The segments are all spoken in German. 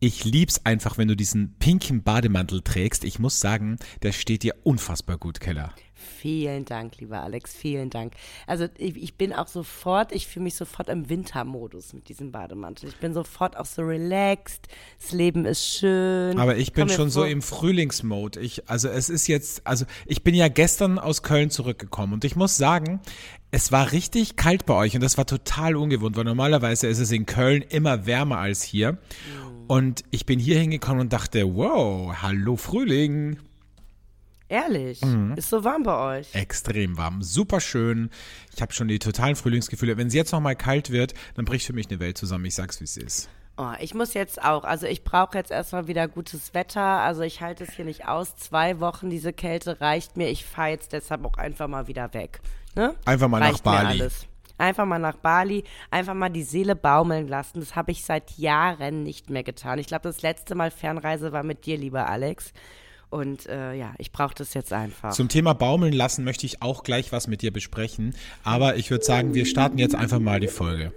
Ich lieb's einfach, wenn du diesen pinken Bademantel trägst. Ich muss sagen, der steht dir unfassbar gut, Keller. Vielen Dank, lieber Alex, vielen Dank. Also ich, ich bin auch sofort, ich fühle mich sofort im Wintermodus mit diesem Bademantel. Ich bin sofort auch so relaxed, das Leben ist schön. Aber ich bin schon so im Frühlingsmode. Ich, also es ist jetzt, also ich bin ja gestern aus Köln zurückgekommen und ich muss sagen, es war richtig kalt bei euch und das war total ungewohnt, weil normalerweise ist es in Köln immer wärmer als hier. Mhm. Und ich bin hier hingekommen und dachte, wow, hallo Frühling. Ehrlich? Mhm. Ist so warm bei euch? Extrem warm, super schön. Ich habe schon die totalen Frühlingsgefühle. Wenn es jetzt noch mal kalt wird, dann bricht für mich eine Welt zusammen. Ich sag's, wie es ist. Oh, ich muss jetzt auch, also ich brauche jetzt erstmal wieder gutes Wetter. Also ich halte es hier nicht aus. Zwei Wochen diese Kälte reicht mir. Ich fahre jetzt deshalb auch einfach mal wieder weg. Ne? Einfach mal reicht nach Bali. alles. Einfach mal nach Bali, einfach mal die Seele baumeln lassen. Das habe ich seit Jahren nicht mehr getan. Ich glaube, das letzte Mal Fernreise war mit dir, lieber Alex. Und äh, ja, ich brauche das jetzt einfach. Zum Thema Baumeln lassen möchte ich auch gleich was mit dir besprechen. Aber ich würde sagen, wir starten jetzt einfach mal die Folge.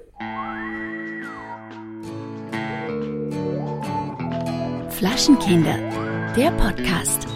Flaschenkinder, der Podcast.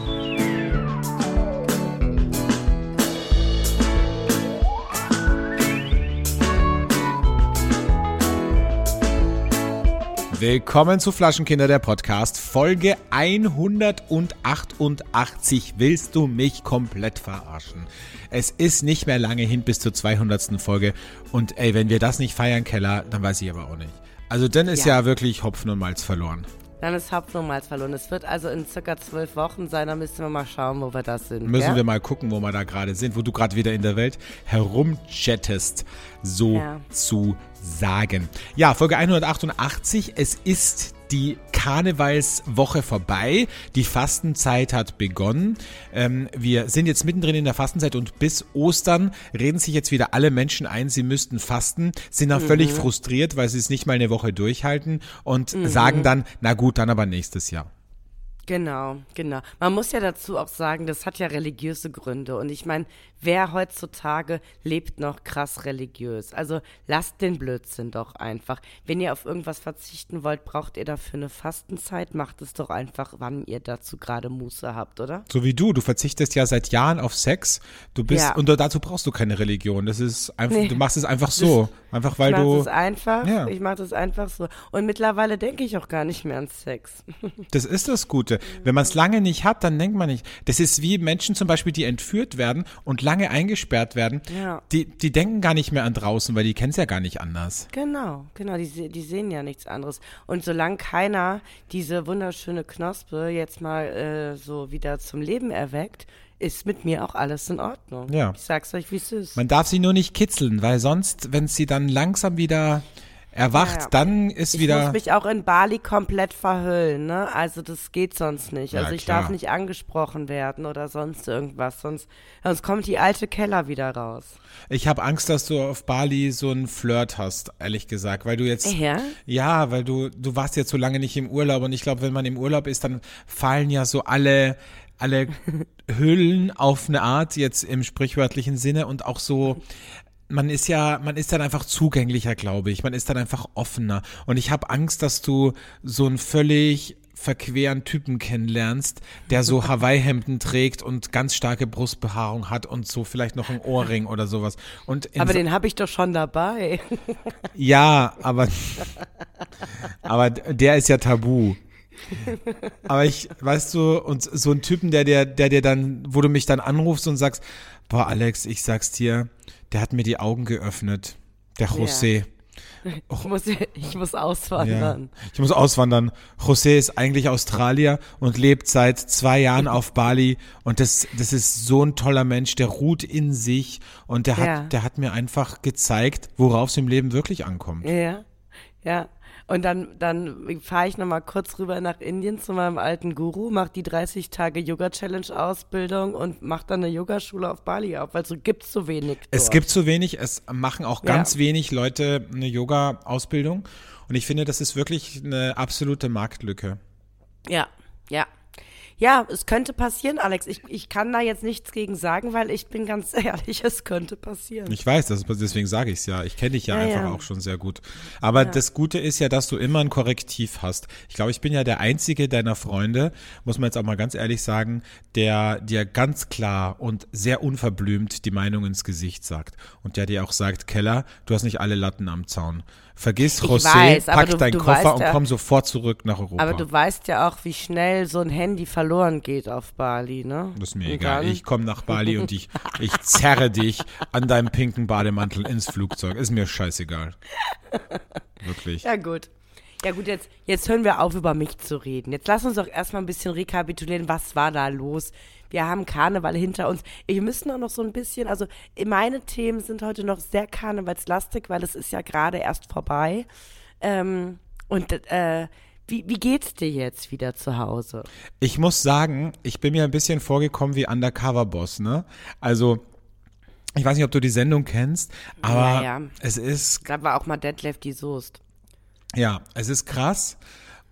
Willkommen zu Flaschenkinder, der Podcast, Folge 188. Willst du mich komplett verarschen? Es ist nicht mehr lange hin bis zur 200. Folge und ey, wenn wir das nicht feiern, Keller, dann weiß ich aber auch nicht. Also dann ist ja, ja wirklich Hopfen und Malz verloren. Dann ist Hopfen und Malz verloren. Es wird also in circa zwölf Wochen sein, da müssen wir mal schauen, wo wir das sind. Müssen ja? wir mal gucken, wo wir da gerade sind, wo du gerade wieder in der Welt herumchattest, so ja. zu sagen. Ja, Folge 188. Es ist die Karnevalswoche vorbei. Die Fastenzeit hat begonnen. Ähm, wir sind jetzt mittendrin in der Fastenzeit und bis Ostern reden sich jetzt wieder alle Menschen ein, sie müssten fasten, sind dann mhm. völlig frustriert, weil sie es nicht mal eine Woche durchhalten und mhm. sagen dann, na gut, dann aber nächstes Jahr. Genau, genau. Man muss ja dazu auch sagen, das hat ja religiöse Gründe. Und ich meine, wer heutzutage lebt noch krass religiös? Also lasst den Blödsinn doch einfach. Wenn ihr auf irgendwas verzichten wollt, braucht ihr dafür eine Fastenzeit. Macht es doch einfach, wann ihr dazu gerade Muße habt, oder? So wie du. Du verzichtest ja seit Jahren auf Sex. Du bist, ja. und dazu brauchst du keine Religion. Das ist einfach, nee. du machst es einfach so. Einfach weil ich du. Das einfach. Ja. Ich mach das einfach so. Und mittlerweile denke ich auch gar nicht mehr an Sex. Das ist das Gute. Gute. Wenn man es lange nicht hat, dann denkt man nicht. Das ist wie Menschen zum Beispiel, die entführt werden und lange eingesperrt werden. Ja. Die, die denken gar nicht mehr an draußen, weil die kennen es ja gar nicht anders. Genau, genau. Die, die sehen ja nichts anderes. Und solange keiner diese wunderschöne Knospe jetzt mal äh, so wieder zum Leben erweckt, ist mit mir auch alles in Ordnung. Ja. Ich sag's euch, wie es ist. Man darf sie nur nicht kitzeln, weil sonst, wenn sie dann langsam wieder erwacht, ja, dann ist ich wieder. Ich muss mich auch in Bali komplett verhüllen, ne? Also das geht sonst nicht. Ja, also ich klar. darf nicht angesprochen werden oder sonst irgendwas, sonst, sonst kommt die alte Keller wieder raus. Ich habe Angst, dass du auf Bali so einen Flirt hast, ehrlich gesagt, weil du jetzt. Ja? Ja, weil du, du warst jetzt so lange nicht im Urlaub und ich glaube, wenn man im Urlaub ist, dann fallen ja so alle alle Hüllen auf eine Art jetzt im sprichwörtlichen Sinne und auch so man ist ja, man ist dann einfach zugänglicher, glaube ich. Man ist dann einfach offener. Und ich habe Angst, dass du so einen völlig verqueren Typen kennenlernst, der so Hawaii-Hemden trägt und ganz starke Brustbehaarung hat und so vielleicht noch ein Ohrring oder sowas. Und aber den habe ich doch schon dabei. Ja, aber, aber der ist ja tabu. Aber ich, weißt du, und so ein Typen, der dir, der dir dann, wo du mich dann anrufst und sagst, boah, Alex, ich sag's dir, der hat mir die Augen geöffnet. Der José. Ja. Ich muss, ich muss auswandern. Ja, ich muss auswandern. José ist eigentlich Australier und lebt seit zwei Jahren auf Bali. Und das, das ist so ein toller Mensch, der ruht in sich und der hat, ja. der hat mir einfach gezeigt, worauf es im Leben wirklich ankommt. Ja, ja. Und dann, dann fahre ich nochmal kurz rüber nach Indien zu meinem alten Guru, mache die 30 Tage Yoga-Challenge-Ausbildung und mache dann eine Yogaschule auf Bali auf, weil so gibt es so wenig. Dort. Es gibt so wenig, es machen auch ganz ja. wenig Leute eine Yoga-Ausbildung. Und ich finde, das ist wirklich eine absolute Marktlücke. Ja, ja. Ja, es könnte passieren, Alex. Ich, ich kann da jetzt nichts gegen sagen, weil ich bin ganz ehrlich, es könnte passieren. Ich weiß, das, deswegen sage ich es ja. Ich kenne dich ja, Ja, einfach ja. auch schon sehr gut. Aber das Gute ist ja, dass du immer ein Korrektiv hast. Ich glaube, ich bin ja der einzige deiner Freunde, muss man jetzt auch mal ganz ehrlich sagen, der dir ganz klar und sehr unverblümt die Meinung ins Gesicht sagt. Und der dir auch sagt, Keller, du hast nicht alle Latten am Zaun. Vergiss Ich José, weiß, pack du- deinen du Koffer und ja- komm sofort zurück nach Europa. Aber du weißt ja auch, wie schnell so ein Handy verloren geht auf Bali, ne? Das ist mir Und egal. dann- Ich komme nach Bali und ich, ich zerre dich an deinem pinken Bademantel ins Flugzeug. Ist mir scheißegal. Wirklich. Ja, gut. Ja, gut, jetzt, jetzt hören wir auf, über mich zu reden. Jetzt lass uns doch erstmal ein bisschen rekapitulieren, was war da los. Wir haben Karneval hinter uns. Wir müssen auch noch so ein bisschen, also meine Themen sind heute noch sehr karnevalslastig, weil es ist ja gerade erst vorbei. Ähm, und äh, wie, wie geht's dir jetzt wieder zu Hause? Ich muss sagen, ich bin mir ein bisschen vorgekommen wie Undercover Boss, ne? Also, ich weiß nicht, ob du die Sendung kennst, aber Naja. es ist, Da war auch mal Detlef die Soest. ja, es ist krass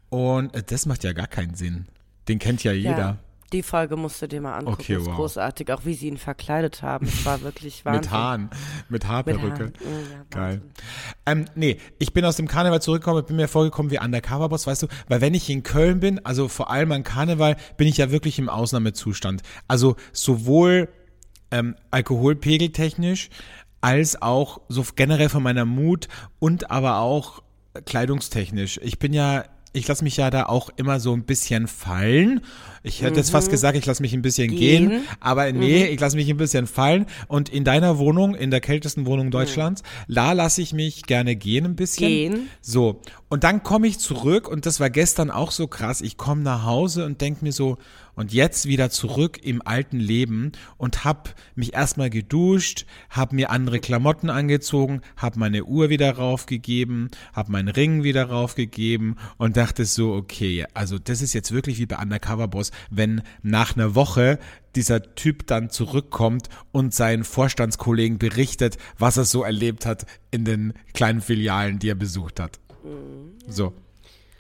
und äh, das macht ja gar keinen Sinn. Den kennt ja jeder. Ja, die Folge musst du dir mal angucken. Okay, ist wow. großartig, auch wie sie ihn verkleidet haben. Es war wirklich Wahnsinn. Mit Haaren, mit Haarperücke. Mit Haaren. Ja, Geil. Wahnsinn. Ähm, nee, ich bin aus dem Karneval zurückgekommen, bin mir vorgekommen wie Undercover-Boss, weißt du, weil wenn ich in Köln bin, also vor allem an Karneval, bin ich ja wirklich im Ausnahmezustand. Also sowohl ähm, alkoholpegeltechnisch als auch so generell von meiner Mut und aber auch kleidungstechnisch. Ich bin ja, ich lasse mich ja da auch immer so ein bisschen fallen. Ich hätte jetzt fast gesagt, ich lasse mich ein bisschen gehen, Gehen. aber nee, ich lasse mich ein bisschen fallen. Und in deiner Wohnung, in der kältesten Wohnung Deutschlands, da lasse ich mich gerne gehen ein bisschen. Gehen. So, und dann komme ich zurück und das war gestern auch so krass. Ich komme nach Hause und denk mir so, und jetzt wieder zurück im alten Leben und hab mich erstmal geduscht, hab mir andere Klamotten angezogen, hab meine Uhr wieder raufgegeben, hab meinen Ring wieder raufgegeben und dachte so, okay, also das ist jetzt wirklich wie bei Undercover Boss, wenn nach einer Woche dieser Typ dann zurückkommt und seinen Vorstandskollegen berichtet, was er so erlebt hat in den kleinen Filialen, die er besucht hat. So.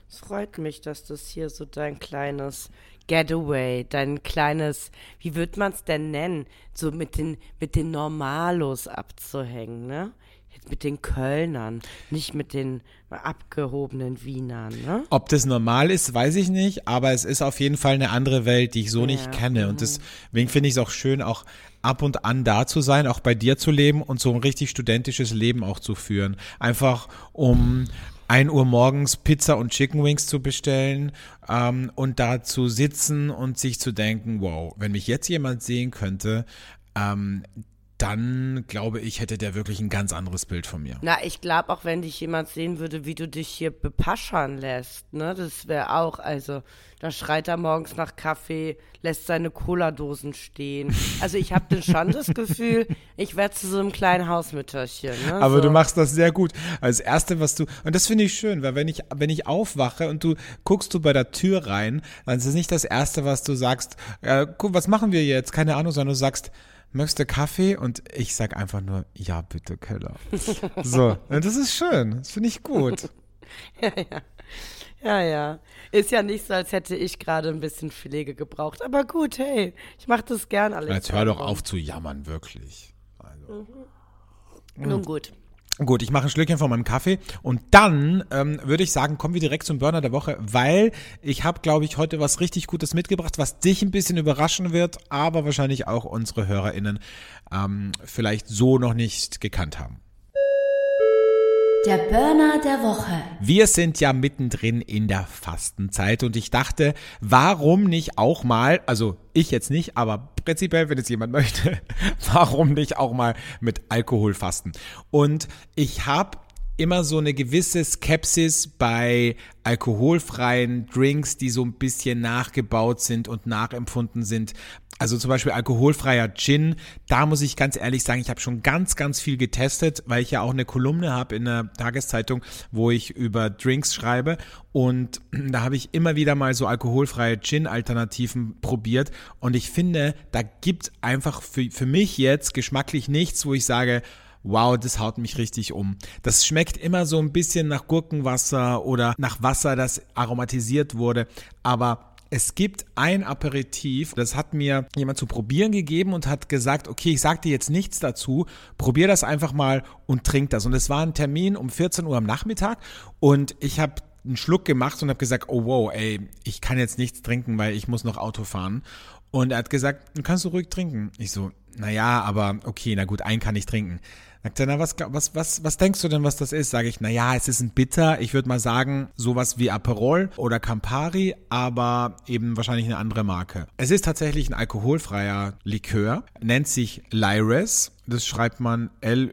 Es freut mich, dass das hier so dein kleines Getaway, dein kleines, wie wird man es denn nennen, so mit den, mit den Normalos abzuhängen, ne? Jetzt mit den Kölnern, nicht mit den abgehobenen Wienern, ne? Ob das normal ist, weiß ich nicht, aber es ist auf jeden Fall eine andere Welt, die ich so nicht Ja. kenne. Und deswegen finde ich es auch schön, auch ab und an da zu sein, auch bei dir zu leben und so ein richtig studentisches Leben auch zu führen. Einfach um 1 Uhr morgens Pizza und Chicken Wings zu bestellen ähm, und da zu sitzen und sich zu denken, wow, wenn mich jetzt jemand sehen könnte, ähm, dann glaube ich, hätte der wirklich ein ganz anderes Bild von mir. Na, ich glaube auch, wenn dich jemand sehen würde, wie du dich hier bepaschern lässt, ne, das wäre auch, also, da schreit er morgens nach Kaffee, lässt seine Cola-Dosen stehen. Also ich habe schon das Gefühl, ich werde zu so einem kleinen Hausmütterchen, ne? Aber so. du machst das sehr gut. Als erste, was du, und das finde ich schön, weil wenn ich, wenn ich aufwache und du guckst du bei der Tür rein, dann ist es nicht das erste, was du sagst, äh, guck, was machen wir jetzt? Keine Ahnung, sondern du sagst, möchtest du Kaffee? Und ich sag einfach nur, ja, bitte, Keller. so, und das ist schön. Das finde ich gut. Ja, ja. Ist ja nicht so, als hätte ich gerade ein bisschen Pflege gebraucht. Aber gut, hey, ich mache das gern alles. Jetzt hör doch auf zu jammern, wirklich. Also. Nun gut. Gut, ich mache ein Schlückchen von meinem Kaffee und dann ähm, würde ich sagen, kommen wir direkt zum Burner der Woche, weil ich habe, glaube ich, heute was richtig Gutes mitgebracht, was dich ein bisschen überraschen wird, aber wahrscheinlich auch unsere HörerInnen ähm, vielleicht so noch nicht gekannt haben. Der Burner der Woche. Wir sind ja mittendrin in der Fastenzeit und ich dachte, warum nicht auch mal, also ich jetzt nicht, aber prinzipiell, wenn es jemand möchte, warum nicht auch mal mit Alkohol fasten? Und ich habe immer so eine gewisse Skepsis bei alkoholfreien Drinks, die so ein bisschen nachgebaut sind und nachempfunden sind. Also zum Beispiel alkoholfreier Gin, da muss ich ganz ehrlich sagen, ich habe schon ganz, ganz viel getestet, weil ich ja auch eine Kolumne habe in der Tageszeitung, wo ich über Drinks schreibe. Und da habe ich immer wieder mal so alkoholfreie Gin-Alternativen probiert. Und ich finde, da gibt einfach für, für mich jetzt geschmacklich nichts, wo ich sage, wow, das haut mich richtig um. Das schmeckt immer so ein bisschen nach Gurkenwasser oder nach Wasser, das aromatisiert wurde, aber Es gibt ein Aperitif, das hat mir jemand zu probieren gegeben und hat gesagt, okay, ich sag dir jetzt nichts dazu, probier das einfach mal und trink das. Und es war ein Termin um 14 Uhr am Nachmittag und ich habe einen Schluck gemacht und habe gesagt, oh wow, ey, ich kann jetzt nichts trinken, weil ich muss noch Auto fahren. Und er hat gesagt, kannst du ruhig trinken. Ich so, naja, aber okay, na gut, einen kann ich trinken. Sagt er, na, was, was, was, was denkst du denn, was das ist? Sage ich, na ja, es ist ein Bitter. Ich würde mal sagen, sowas wie Aperol oder Campari, aber eben wahrscheinlich eine andere Marke. Es ist tatsächlich ein alkoholfreier Likör, nennt sich Lyres das schreibt man L-Y-R-E-S.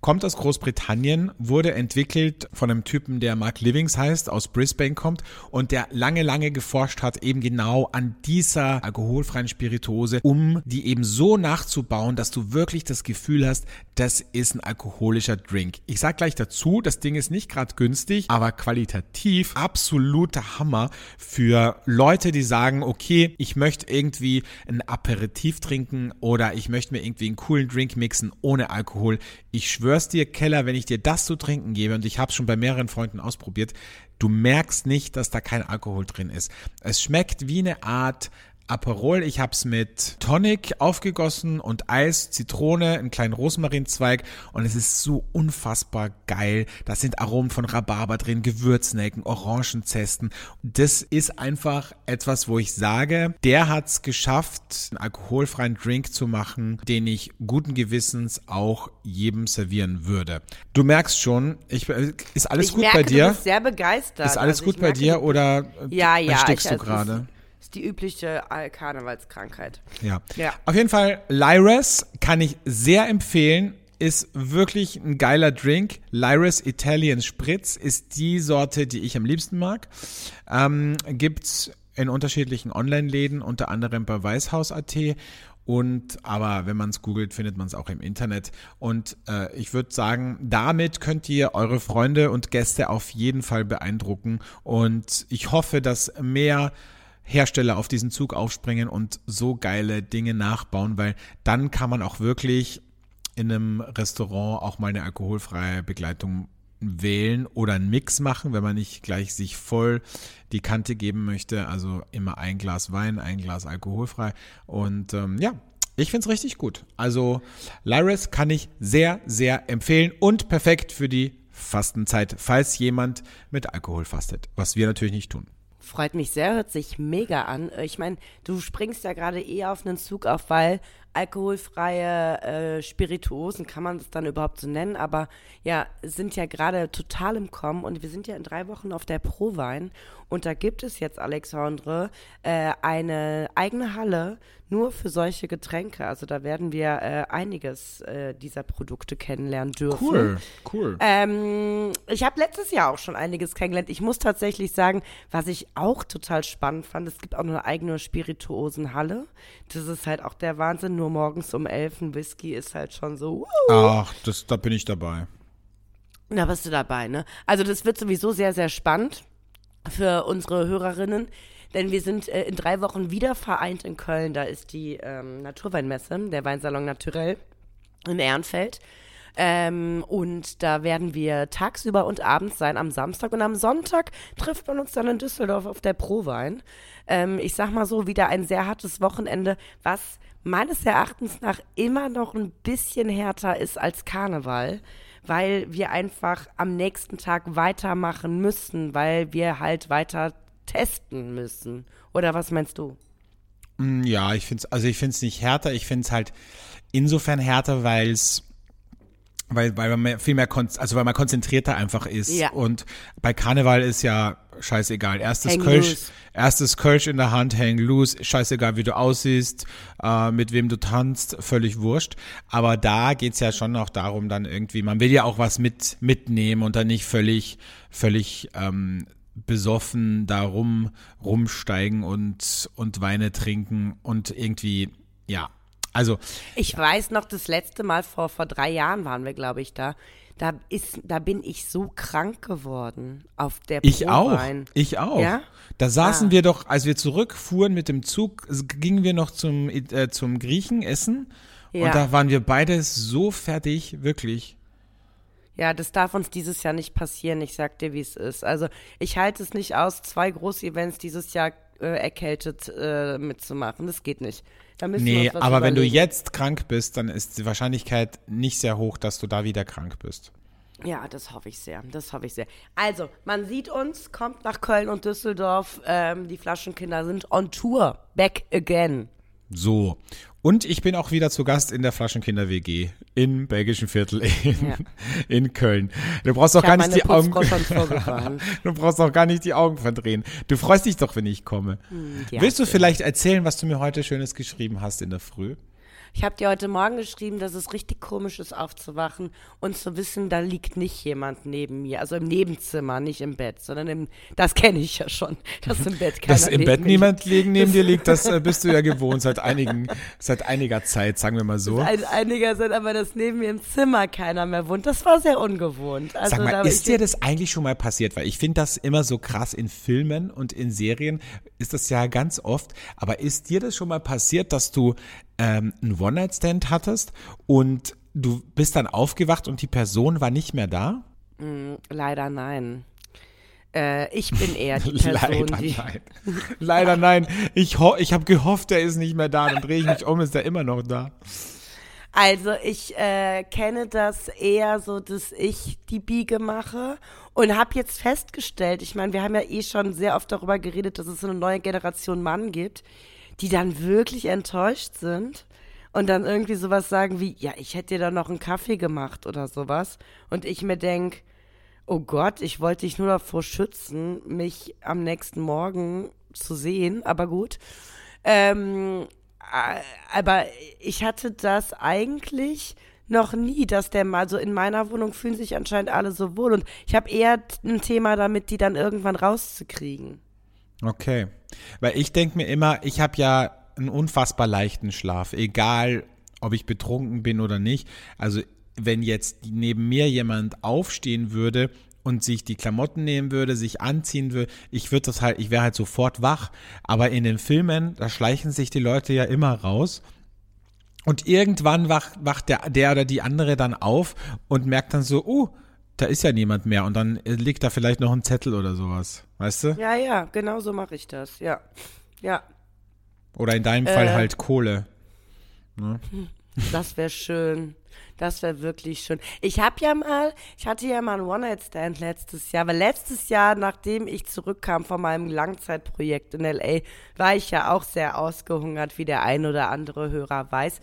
Kommt aus Großbritannien, wurde entwickelt von einem Typen, der Mark Livings heißt, aus Brisbane kommt und der lange, lange geforscht hat, eben genau an dieser alkoholfreien Spirituose, um die eben so nachzubauen, dass du wirklich das Gefühl hast, das ist ein alkoholischer Drink. Ich sag gleich dazu, das Ding ist nicht gerade günstig, aber qualitativ absoluter Hammer für Leute, die sagen, okay, ich möchte irgendwie ein Aperitif trinken, oder ich möchte mir irgendwie einen coolen Drink mixen ohne Alkohol. Ich schwör's dir, Keller, wenn ich dir das zu trinken gebe, und ich habe schon bei mehreren Freunden ausprobiert, du merkst nicht, dass da kein Alkohol drin ist. Es schmeckt wie eine Art Aperol. Ich habe es mit Tonic aufgegossen und Eis, Zitrone, einen kleinen Rosmarinzweig und es ist so unfassbar geil. Da sind Aromen von Rhabarber drin, Gewürznelken, Orangenzesten. Das ist einfach etwas, wo ich sage, der hat es geschafft, einen alkoholfreien Drink zu machen, den ich guten Gewissens auch jedem servieren würde. Du merkst schon, ich, ist alles ich gut merke, bei dir? Du bist sehr begeistert. Ist alles Also gut ich bei merke, dir oder Ja, ja, erstickst ich- du also gerade? Ist die übliche Karnevalskrankheit. Ja. Ja. Auf jeden Fall, Lyres kann ich sehr empfehlen. Ist wirklich ein geiler Drink. Lyres Italian Spritz ist die Sorte, die ich am liebsten mag. Ähm, gibt's in unterschiedlichen Online-Läden, unter anderem bei Weißhaus.at. Und aber wenn man es googelt, findet man es auch im Internet. Und äh, ich würde sagen, damit könnt ihr eure Freunde und Gäste auf jeden Fall beeindrucken. Und ich hoffe, dass mehr Hersteller auf diesen Zug aufspringen und so geile Dinge nachbauen, weil dann kann man auch wirklich in einem Restaurant auch mal eine alkoholfreie Begleitung wählen oder einen Mix machen, wenn man nicht gleich sich voll die Kante geben möchte. Also immer ein Glas Wein, ein Glas alkoholfrei. Und ähm, ja, ich find's richtig gut. Also Lyris kann ich sehr, sehr empfehlen und perfekt für die Fastenzeit, falls jemand mit Alkohol fastet, was wir natürlich nicht tun. Freut mich sehr, hört sich mega an. Äh, Ich meine, du springst ja gerade eh auf einen Zug auf, weil alkoholfreie äh, Spirituosen, kann man das dann überhaupt so nennen, aber ja, sind ja gerade total im Kommen und wir sind ja in drei Wochen auf der Prowein und da gibt es jetzt, Alexandre, äh, eine eigene Halle nur für solche Getränke. Also da werden wir äh, einiges äh, dieser Produkte kennenlernen dürfen. cool. Ähm, ich habe letztes Jahr auch schon einiges kennengelernt. Ich muss tatsächlich sagen, was ich auch total spannend fand, es gibt auch eine eigene Spirituosenhalle. Das ist halt auch der Wahnsinn. Nur morgens um elf ein Whisky ist halt schon so, uh, Ach, das, da bin ich dabei. da bist du dabei, ne? Also das wird sowieso sehr, sehr spannend für unsere Hörerinnen. Denn wir sind äh, in drei Wochen wieder vereint in Köln. Da ist die ähm, Naturweinmesse, der Weinsalon Naturell in Ehrenfeld. Ähm, und da werden wir tagsüber und abends sein am Samstag. Und am Sonntag trifft man uns dann in Düsseldorf auf der Prowein. Ähm, ich sag mal so, wieder ein sehr hartes Wochenende, was meines Erachtens nach immer noch ein bisschen härter ist als Karneval, weil wir einfach am nächsten Tag weitermachen müssen, weil wir halt weiter testen müssen. Oder was meinst du? Mm, Ja, ich finde es, also ich finde es nicht härter, ich finde es halt insofern härter, weil es weil, weil man mehr- viel mehr, kon also weil man konzentrierter einfach ist. Ja. Und bei Karneval ist ja scheißegal. Erstes Hang Kölsch, loose. erstes Kölsch in der Hand, hang loose, scheißegal wie du aussiehst, äh, mit wem du tanzt, völlig wurscht. Aber da geht's ja schon auch darum, dann irgendwie, man will ja auch was mit, mitnehmen und dann nicht völlig, völlig ähm, besoffen da rum, rumsteigen und, und Weine trinken und irgendwie, ja. Also, Ich weiß noch, das letzte Mal vor, vor drei Jahren waren wir, glaube ich, da. Da, ist, da bin ich so krank geworden auf der Ich auch. Ich auch. Ja? Da saßen Ah. wir doch, als wir zurückfuhren mit dem Zug, gingen wir noch zum, äh, zum Griechen essen. Ja. Und da waren wir beide so fertig, wirklich. Ja, das darf uns dieses Jahr nicht passieren. Ich sag dir, wie es ist. Also ich halte es nicht aus, zwei große Events dieses Jahr äh, erkältet äh, mitzumachen. Das geht nicht. Da müssen wir Nee, uns was aber wenn du überlegen. jetzt krank bist, dann ist die Wahrscheinlichkeit nicht sehr hoch, dass du da wieder krank bist. Ja, das hoffe ich sehr. Das hoffe ich sehr. Also, man sieht uns, kommt nach Köln und Düsseldorf. Ähm, die Flaschenkinder sind on Tour. Back again. So. Und ich bin auch wieder zu Gast in der Flaschenkinder-WG im belgischen Viertel in, Ja. in Köln. Du brauchst auch Ich gar nicht die Augen. Du brauchst auch gar nicht die Augen verdrehen. Du freust dich doch, wenn ich komme. Hm, ja, Willst du vielleicht erzählen, was du mir heute Schönes geschrieben hast in der Früh? Ich habe dir heute Morgen geschrieben, dass es richtig komisch ist, aufzuwachen und zu wissen, da liegt nicht jemand neben mir. Also im Nebenzimmer, nicht im Bett, sondern im. Das kenne ich ja schon, dass im Bett keiner Dass im Bett niemand liegen neben dir liegt, das äh, bist du ja gewohnt seit einigen, seit einiger Zeit, sagen wir mal so. Ein, einiger sind, aber dass neben mir im Zimmer keiner mehr wohnt, das war sehr ungewohnt. Also Sag mal, ist dir das eigentlich schon mal passiert? Weil ich finde das immer so krass in Filmen und in Serien ist das ja ganz oft. Aber ist dir das schon mal passiert, dass du ähm, einen One-Night-Stand hattest und du bist dann aufgewacht und die Person war nicht mehr da? Leider nein. Äh, ich bin eher die Person, Leider die. nein. Leider nein. Ich, ich habe gehofft, er ist nicht mehr da. Dann drehe ich mich um, ist er immer noch da. Also ich äh, kenne das eher so, dass ich die Biege mache und habe jetzt festgestellt, ich meine, wir haben ja eh schon sehr oft darüber geredet, dass es so eine neue Generation Mann gibt, die dann wirklich enttäuscht sind und dann irgendwie sowas sagen wie, ja, ich hätte dir da noch einen Kaffee gemacht oder sowas und ich mir denk, oh Gott, ich wollte dich nur davor schützen, mich am nächsten Morgen zu sehen, aber gut. Ähm, äh, aber ich hatte das eigentlich noch nie, dass der mal so in meiner Wohnung fühlen sich anscheinend alle so wohl und ich habe eher ein Thema damit, die dann irgendwann rauszukriegen. Okay. Weil ich denke mir immer, ich habe ja einen unfassbar leichten Schlaf, egal ob ich betrunken bin oder nicht. Also wenn jetzt neben mir jemand aufstehen würde und sich die Klamotten nehmen würde, sich anziehen würde, ich würde das halt, ich wäre halt sofort wach. Aber in den Filmen, da schleichen sich die Leute ja immer raus. Und irgendwann wacht, wacht der, der oder die andere dann auf und merkt dann so, uh, da ist ja niemand mehr. Und dann liegt da vielleicht noch ein Zettel oder sowas. Weißt du? Ja, ja, genau so mache ich das. Ja. Ja, Oder in deinem Fall Äh. halt Kohle. das wäre schön. Das wäre wirklich schön. Ich habe ja mal, ich hatte ja mal einen One-Night-Stand letztes Jahr, weil letztes Jahr, nachdem ich zurückkam von meinem Langzeitprojekt in L.A., war ich ja auch sehr ausgehungert, wie der ein oder andere Hörer weiß.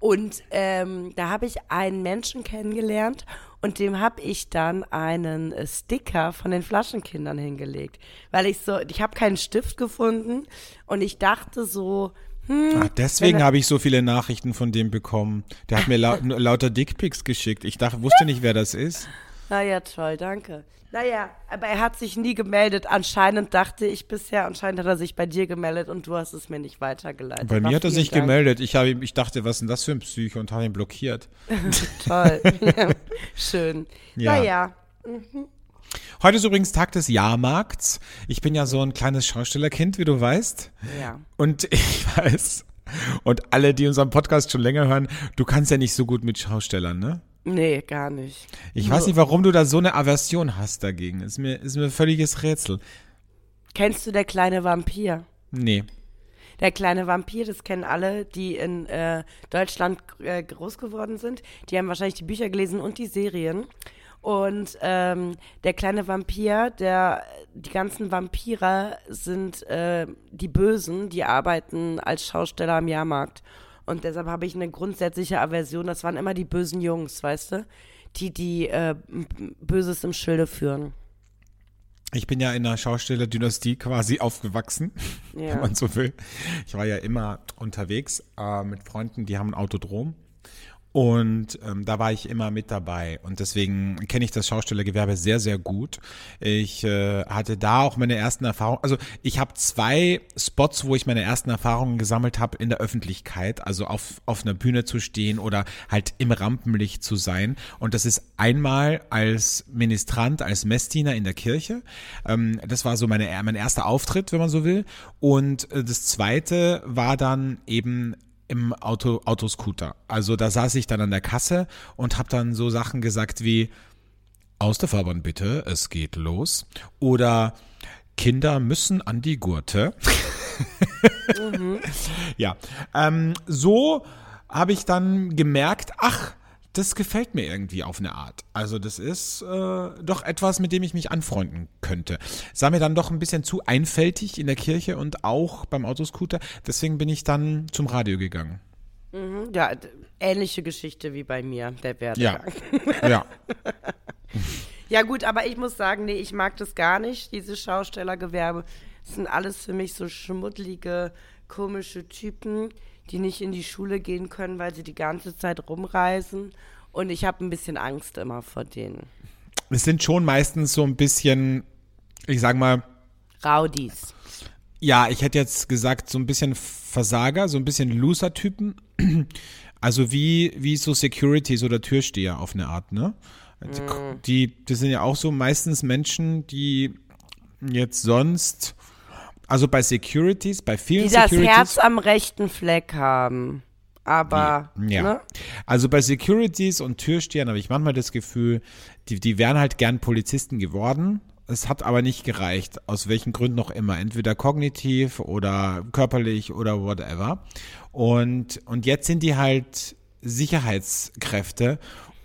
Und ähm, da habe ich einen Menschen kennengelernt und dem habe ich dann einen äh, Sticker von den Flaschenkindern hingelegt. Weil ich so, ich habe keinen Stift gefunden und ich dachte so, hm, Ach, deswegen habe ich so viele Nachrichten von dem bekommen. Der hat mir lau lauter Dickpics geschickt. Ich dachte, wusste nicht, wer das ist. Naja, toll, danke. Naja, aber er hat sich nie gemeldet. Anscheinend dachte ich bisher, anscheinend hat er sich bei dir gemeldet und du hast es mir nicht weitergeleitet. Bei mir hat er sich Dank. gemeldet. Ich, ihm- ich dachte, was ist denn das für ein Psycho und habe ihn blockiert. Toll. Schön. Ja. Naja, Heute ist übrigens Tag des Jahrmarkts. Ich bin ja so ein kleines Schaustellerkind, wie du weißt. ja. Und ich weiß, und alle, die unseren Podcast schon länger hören, du kannst ja nicht so gut mit Schaustellern, ne? Nee, gar nicht. Ich weiß nicht, warum du da so eine Aversion hast dagegen. Ist mir, ist mir ein völliges Rätsel. Kennst du der kleine Vampir? Nee. Der kleine Vampir, das kennen alle, die in äh, Deutschland äh, groß geworden sind. Die haben wahrscheinlich die Bücher gelesen und die Serien. Und ähm, der kleine Vampir, der, die ganzen Vampire sind äh, die Bösen, die arbeiten als Schausteller am Jahrmarkt. Und deshalb habe ich eine grundsätzliche Aversion. Das waren immer die bösen Jungs, weißt du? Die, die äh, Böses im Schilde führen. Ich bin ja in einer Schaustellerdynastie quasi aufgewachsen, Ja. wenn man so will. Ich war ja immer unterwegs äh, mit Freunden, die haben ein Autodrom. Und ähm, da war ich immer mit dabei. Und deswegen kenne ich das Schaustellergewerbe sehr, sehr gut. Ich äh, hatte da auch meine ersten Erfahrungen. Also ich habe zwei Spots, wo ich meine ersten Erfahrungen gesammelt habe in der Öffentlichkeit. Also auf, auf einer Bühne zu stehen oder halt im Rampenlicht zu sein. Und das ist einmal als Ministrant, als Messdiener in der Kirche. Ähm, das war so meine, mein erster Auftritt, wenn man so will. Und äh, das zweite war dann eben im Auto, Autoscooter. Also da saß ich dann an der Kasse und habe dann so Sachen gesagt wie, Aus der Fahrbahn bitte, es geht los. Oder Kinder müssen an die Gurte. Ja, ähm, so habe ich dann gemerkt, ach, das gefällt mir irgendwie auf eine Art. Also das ist äh, doch etwas, mit dem ich mich anfreunden könnte. Sah mir dann doch ein bisschen zu einfältig in der Kirche und auch beim Autoscooter. Deswegen bin ich dann zum Radio gegangen. Ja, d- ähnliche Geschichte wie bei mir, der Ja, Werdegang. ja. Ja gut, aber ich muss sagen, nee, ich mag das gar nicht, diese Schaustellergewerbe. Das sind alles für mich so schmuddelige, komische Typen, die nicht in die Schule gehen können, weil sie die ganze Zeit rumreisen. Und ich habe ein bisschen Angst immer vor denen. Es sind schon meistens so ein bisschen, ich sag mal, Raudis. Ja, ich hätte jetzt gesagt, so ein bisschen Versager, so ein bisschen Loser-Typen. Also wie, wie so Securities oder Türsteher auf eine Art, ne? Die, die, das sind ja auch so meistens Menschen, die jetzt sonst, also bei Securities, bei vielen Die das Securities. Herz am rechten Fleck haben. Aber, Ja. ne? Also bei Securities und Türstehern habe ich manchmal das Gefühl, die, die wären halt gern Polizisten geworden. Es hat aber nicht gereicht, aus welchen Gründen noch immer. Entweder kognitiv oder körperlich oder whatever. Und, und jetzt sind die halt Sicherheitskräfte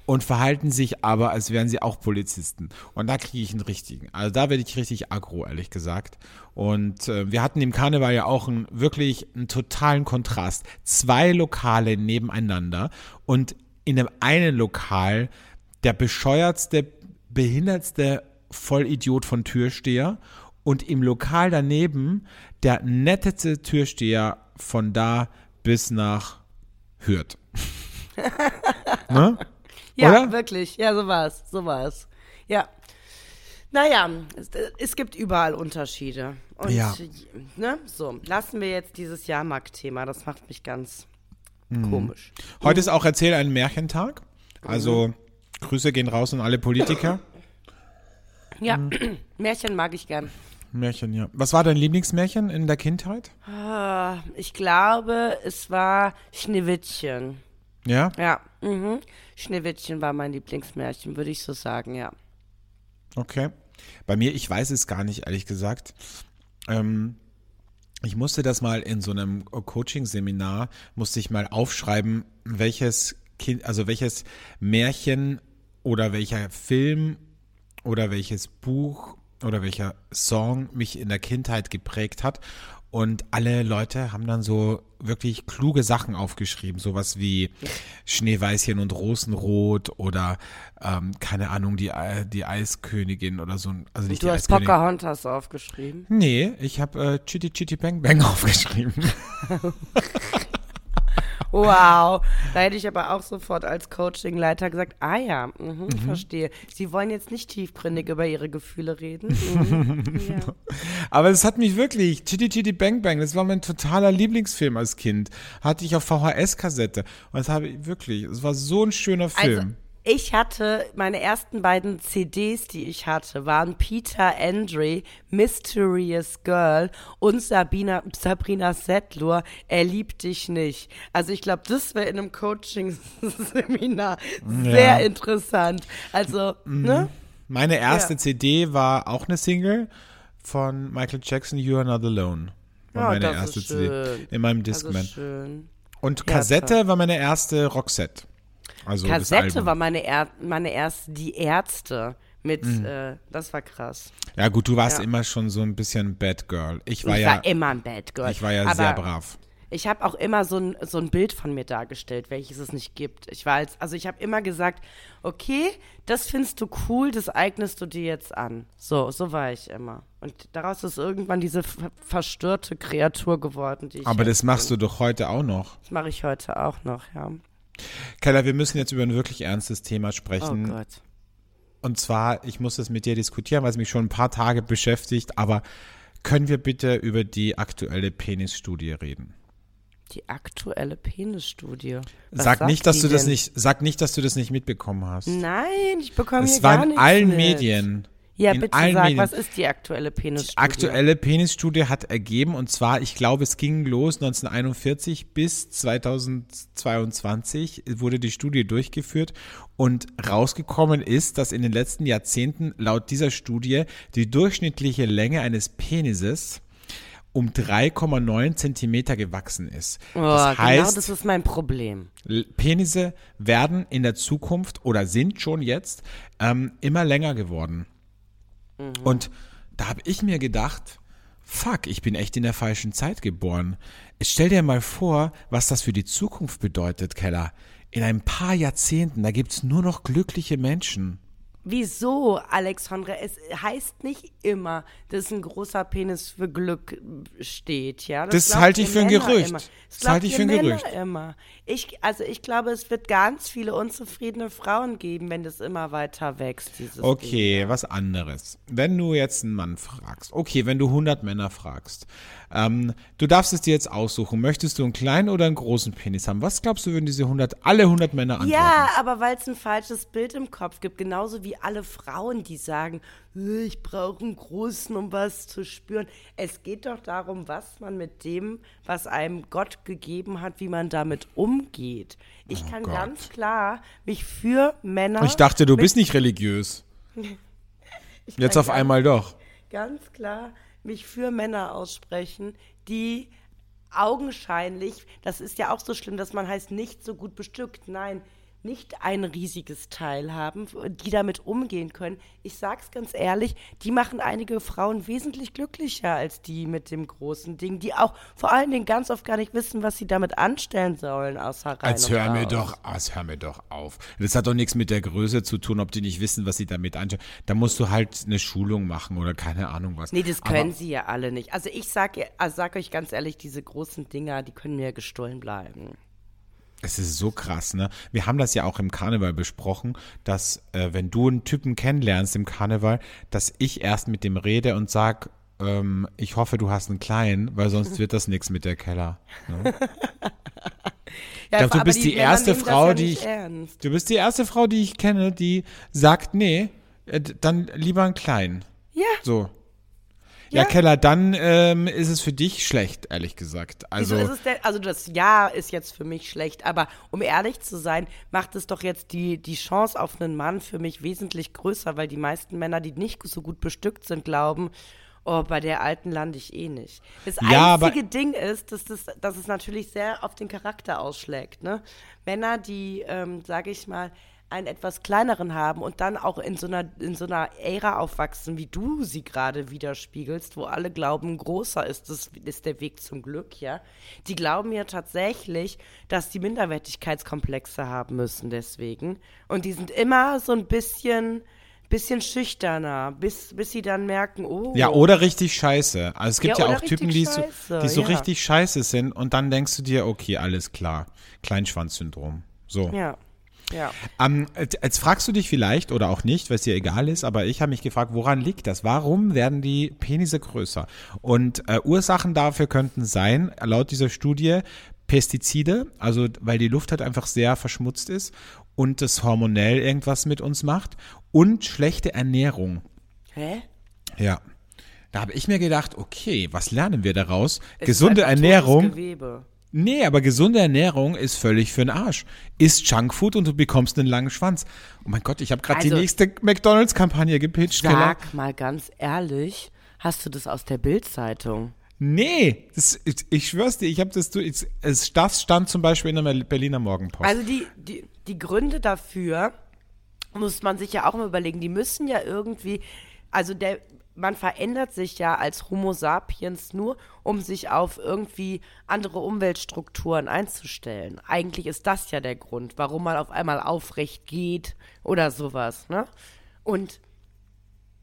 und verhalten sich aber, als wären sie auch Polizisten. Und da kriege ich einen richtigen. Also da werde ich richtig aggro, ehrlich gesagt. Und äh, wir hatten im Karneval ja auch einen, wirklich einen totalen Kontrast. Zwei Lokale nebeneinander und in dem einen Lokal der bescheuertste, behindertste Vollidiot von Türsteher und im Lokal daneben der netteste Türsteher von da bis nach Hürth. ne? Ja, Oder? wirklich. Ja, so war's. So war's. Ja. Naja, es, es gibt überall Unterschiede. Und Ja. ne, so, lassen wir jetzt dieses Jahrmarkt-Thema. Das macht mich ganz Mhm. komisch. Heute ist auch Erzähl einen Märchentag. Also Grüße gehen raus an alle Politiker. Ja, Mhm. Märchen mag ich gern. Märchen, ja. Was war dein Lieblingsmärchen in der Kindheit? Ah, Ich glaube, es war Schneewittchen. Ja? Ja, mhm. Schneewittchen war mein Lieblingsmärchen, würde ich so sagen, ja. Okay. Bei mir, ich weiß es gar nicht, ehrlich gesagt. Ähm, ich musste das mal in so einem Coaching-Seminar, musste ich mal aufschreiben, welches Kind, also welches Märchen oder welcher Film oder welches Buch oder welcher Song mich in der Kindheit geprägt hat. Und alle Leute haben dann so wirklich kluge Sachen aufgeschrieben, sowas wie Schneeweißchen und Rosenrot oder ähm, keine Ahnung, die, Ei- die Eiskönigin oder so. Also nicht Du die hast Eiskönigin. Pocahontas aufgeschrieben. Nee, ich habe äh, Chitty Chitty Bang Bang aufgeschrieben. Wow, da hätte ich aber auch sofort als Coachingleiter gesagt, ah ja, mhm, verstehe. Sie wollen jetzt nicht tiefgründig über ihre Gefühle reden. Mhm, ja. Aber es hat mich wirklich, Chitty Chitty Bang Bang, das war mein totaler Lieblingsfilm als Kind. Hatte ich auf VHS-Kassette. Und das habe ich wirklich, es war so ein schöner Also, Film. Ich hatte, meine ersten beiden CDs, die ich hatte, waren Peter Andre, Mysterious Girl und Sabina, Sabrina Settler, Er liebt dich nicht. Also ich glaube, das wäre in einem Coaching-Seminar sehr interessant. Also, Mhm. ne? Meine erste ja. CD war auch eine Single von Michael Jackson, You Are Not Alone. War Ja, meine das erste CD. In meinem Discman. schön. Und Ja, Kassette war meine erste Roxette. Also Kassette war meine, er meine erste, die Ärzte mit, Mhm. äh, das war krass. Ja gut, du warst Ja. immer schon so ein bisschen Bad Girl. Ich war ich ja, war immer ein Bad Girl. ich war ja sehr brav. Ich habe auch immer so ein, so ein Bild von mir dargestellt, welches es nicht gibt. Ich war als, also ich habe immer gesagt, okay, das findest du cool, das eignest du dir jetzt an. So, so war ich immer. Und daraus ist irgendwann diese ver verstörte Kreatur geworden, die ich Aber das machst bin. du doch heute auch noch. Das mache ich heute auch noch, ja. Keller, wir müssen jetzt über ein wirklich ernstes Thema Oh sprechen. Gott. Und zwar, ich muss es mit dir diskutieren, weil es mich schon ein paar Tage beschäftigt, aber können wir bitte über die aktuelle Penisstudie reden? Die aktuelle Penisstudie. Sag nicht, dass du das denn? nicht, sag nicht, dass du das nicht mitbekommen hast. Nein, ich bekomme es hier war gar in nichts allen mit. Medien. Ja, in bitte allen sag, Medien. was ist die aktuelle Penisstudie? Die aktuelle Penisstudie hat ergeben, und zwar, ich glaube, es ging los 1941 bis 2022 wurde die Studie durchgeführt und rausgekommen ist, dass in den letzten Jahrzehnten laut dieser Studie die durchschnittliche Länge eines Penises um 3,9 Zentimeter gewachsen ist. Oh, das genau heißt, das ist mein Problem. Penisse werden in der Zukunft oder sind schon jetzt ähm, immer länger geworden. Und da habe ich mir gedacht, fuck, ich bin echt in der falschen Zeit geboren. Stell dir mal vor, was das für die Zukunft bedeutet, Keller. In ein paar Jahrzehnten, da gibt's nur noch glückliche Menschen. Wieso, Alexandre? Es heißt nicht immer, dass ein großer Penis für Glück steht, ja? Das glaubt halte ich für ein Männer Gerücht. Immer. Das glaubt halte ich für ein Männer Gerücht. Immer. Ich, also ich glaube, es wird ganz viele unzufriedene Frauen geben, wenn das immer weiter wächst, dieses Okay, was anderes. Wenn du jetzt einen Mann fragst, okay, wenn du 100 Männer fragst, ähm, du darfst es dir jetzt aussuchen, möchtest du einen kleinen oder einen großen Penis haben? Was glaubst du, würden diese 100, alle 100 Männer antworten? Ja, aber weil es ein falsches Bild im Kopf gibt, genauso wie alle Frauen, die sagen, "Äh, ich brauche einen großen, um was zu spüren. Es geht doch darum, was man mit dem, was einem Gott gegeben hat, wie man damit umgeht. Ich kann Oh Gott. ganz klar mich für Männer. Ich dachte, du bist nicht religiös. Jetzt kann auf einmal doch. ganz klar mich für Männer aussprechen, die augenscheinlich, das ist ja auch so schlimm, dass man heißt nicht so gut bestückt, nein, nicht ein riesiges Teil haben, die damit umgehen können. Ich sag's ganz ehrlich, die machen einige Frauen wesentlich glücklicher als die mit dem großen Ding, die auch vor allen Dingen ganz oft gar nicht wissen, was sie damit anstellen sollen, außer rein Als hör mir doch, als hör mir doch auf. Das hat doch nichts mit der Größe zu tun, ob die nicht wissen, was sie damit anschauen. Da musst du halt eine Schulung machen oder keine Ahnung was. Nee, das Aber können sie ja alle nicht. Also ich sag, ihr- also sag euch ganz ehrlich, diese großen Dinger, die können mir gestohlen bleiben. Es ist so krass, ne? Wir haben das ja auch im Karneval besprochen, dass äh, wenn du einen Typen kennenlernst im Karneval, dass ich erst mit dem rede und sag, ähm, ich hoffe, du hast einen kleinen, weil sonst wird das nichts mit der Keller. Ne? Ja, glaub, du aber bist die Männer erste Frau, ja die ich- Ernst. Du bist die erste Frau, die ich kenne, die sagt, nee, äh, dann lieber einen kleinen. Ja, So. Ja, Ja. Keller, dann ähm, ist es für dich schlecht, ehrlich gesagt. Also, wieso ist es denn, also das Ja ist jetzt für mich schlecht, aber um ehrlich zu sein, macht es doch jetzt die, die Chance auf einen Mann für mich wesentlich größer, weil die meisten Männer, die nicht so gut bestückt sind, glauben, oh, bei der Alten lande ich eh nicht. Das Ja, einzige Ding ist, dass, das, dass es natürlich sehr auf den Charakter ausschlägt. Ne? Männer, die, ähm, sage ich mal, einen etwas kleineren haben und dann auch in so einer, in so einer Ära aufwachsen, wie du sie gerade widerspiegelst, wo alle glauben, größer ist, das ist der Weg zum Glück, ja. Die glauben ja tatsächlich, dass die Minderwertigkeitskomplexe haben müssen deswegen. Und die sind immer so ein bisschen, bisschen schüchterner, bis, bis sie dann merken, oh. ja, oder richtig scheiße. Also es gibt Ja, ja, auch Typen, die so, die so ja. richtig scheiße sind und dann denkst du dir, okay, alles klar. Kleinschwanzsyndrom. So. Ja. Ja. Ähm, jetzt fragst du dich vielleicht oder auch nicht, weil es dir egal ist, aber ich habe mich gefragt, woran liegt das? Warum werden die Penisse größer? Und äh, Ursachen dafür könnten sein, laut dieser Studie, Pestizide, also weil die Luft halt einfach sehr verschmutzt ist und das hormonell irgendwas mit uns macht und schlechte Ernährung. Hä? Ja. Da habe ich mir gedacht, okay, was lernen wir daraus? Es Gesunde Ernährung. Gewebe. Nee, aber gesunde Ernährung ist völlig für den Arsch. Isst Junkfood und du bekommst einen langen Schwanz. Oh mein Gott, ich habe gerade die Also- nächste McDonalds-Kampagne gepitcht. Sag mal ganz ehrlich, hast du das aus der Bild-Zeitung? Nee, das, ich, ich schwör's dir, ich habe das, es das stand zum Beispiel in der Berliner Morgenpost. Also die, die, die Gründe dafür muss man sich ja auch mal überlegen. Die müssen ja irgendwie, also der, man verändert sich ja als Homo sapiens nur, um sich auf irgendwie andere Umweltstrukturen einzustellen. Eigentlich ist das ja der Grund, warum man auf einmal aufrecht geht oder sowas, ne? Und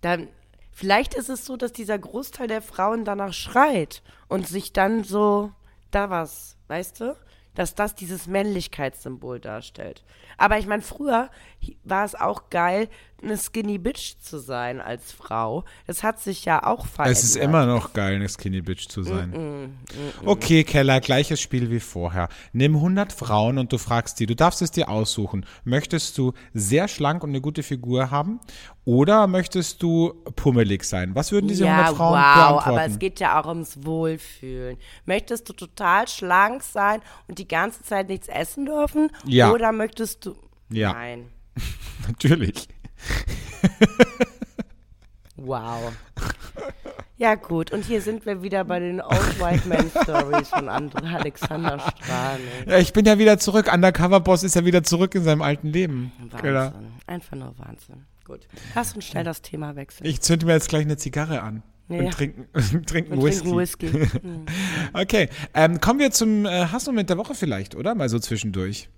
dann, vielleicht ist es so, dass dieser Großteil der Frauen danach schreit und sich dann so, da was, weißt du? Dass das dieses Männlichkeitssymbol darstellt. Aber ich meine, früher war es auch geil, eine Skinny Bitch zu sein als Frau. Das hat sich ja auch verändert. Es ist immer noch geil, eine Skinny Bitch zu sein. Okay, Keller, gleiches Spiel wie vorher. Nimm 100 Frauen und du fragst die, du darfst es dir aussuchen. Möchtest du sehr schlank und eine gute Figur haben oder möchtest du pummelig sein? Was würden diese ja, 100 Frauen wow, beantworten? aber es geht ja auch ums Wohlfühlen. Möchtest du total schlank sein und die ganze Zeit nichts essen dürfen? Ja. Oder möchtest du. Ja. Nein. Natürlich. Wow. Ja, gut. Und hier sind wir wieder bei den Old White Man Stories von Andre Alexander Strahlen. Ja, ich bin ja wieder zurück. Undercover Boss ist ja wieder zurück in seinem alten Leben. Keller. Wahnsinn. Einfach nur Wahnsinn. Gut. Lass uns schnell das Thema wechseln. Ich zünde mir jetzt gleich eine Zigarre an. Ja. Und trinken, trinken Und Whisky. Whisky. Okay, ähm, kommen wir zum äh, Hassmoment der Woche vielleicht, oder? Mal so zwischendurch.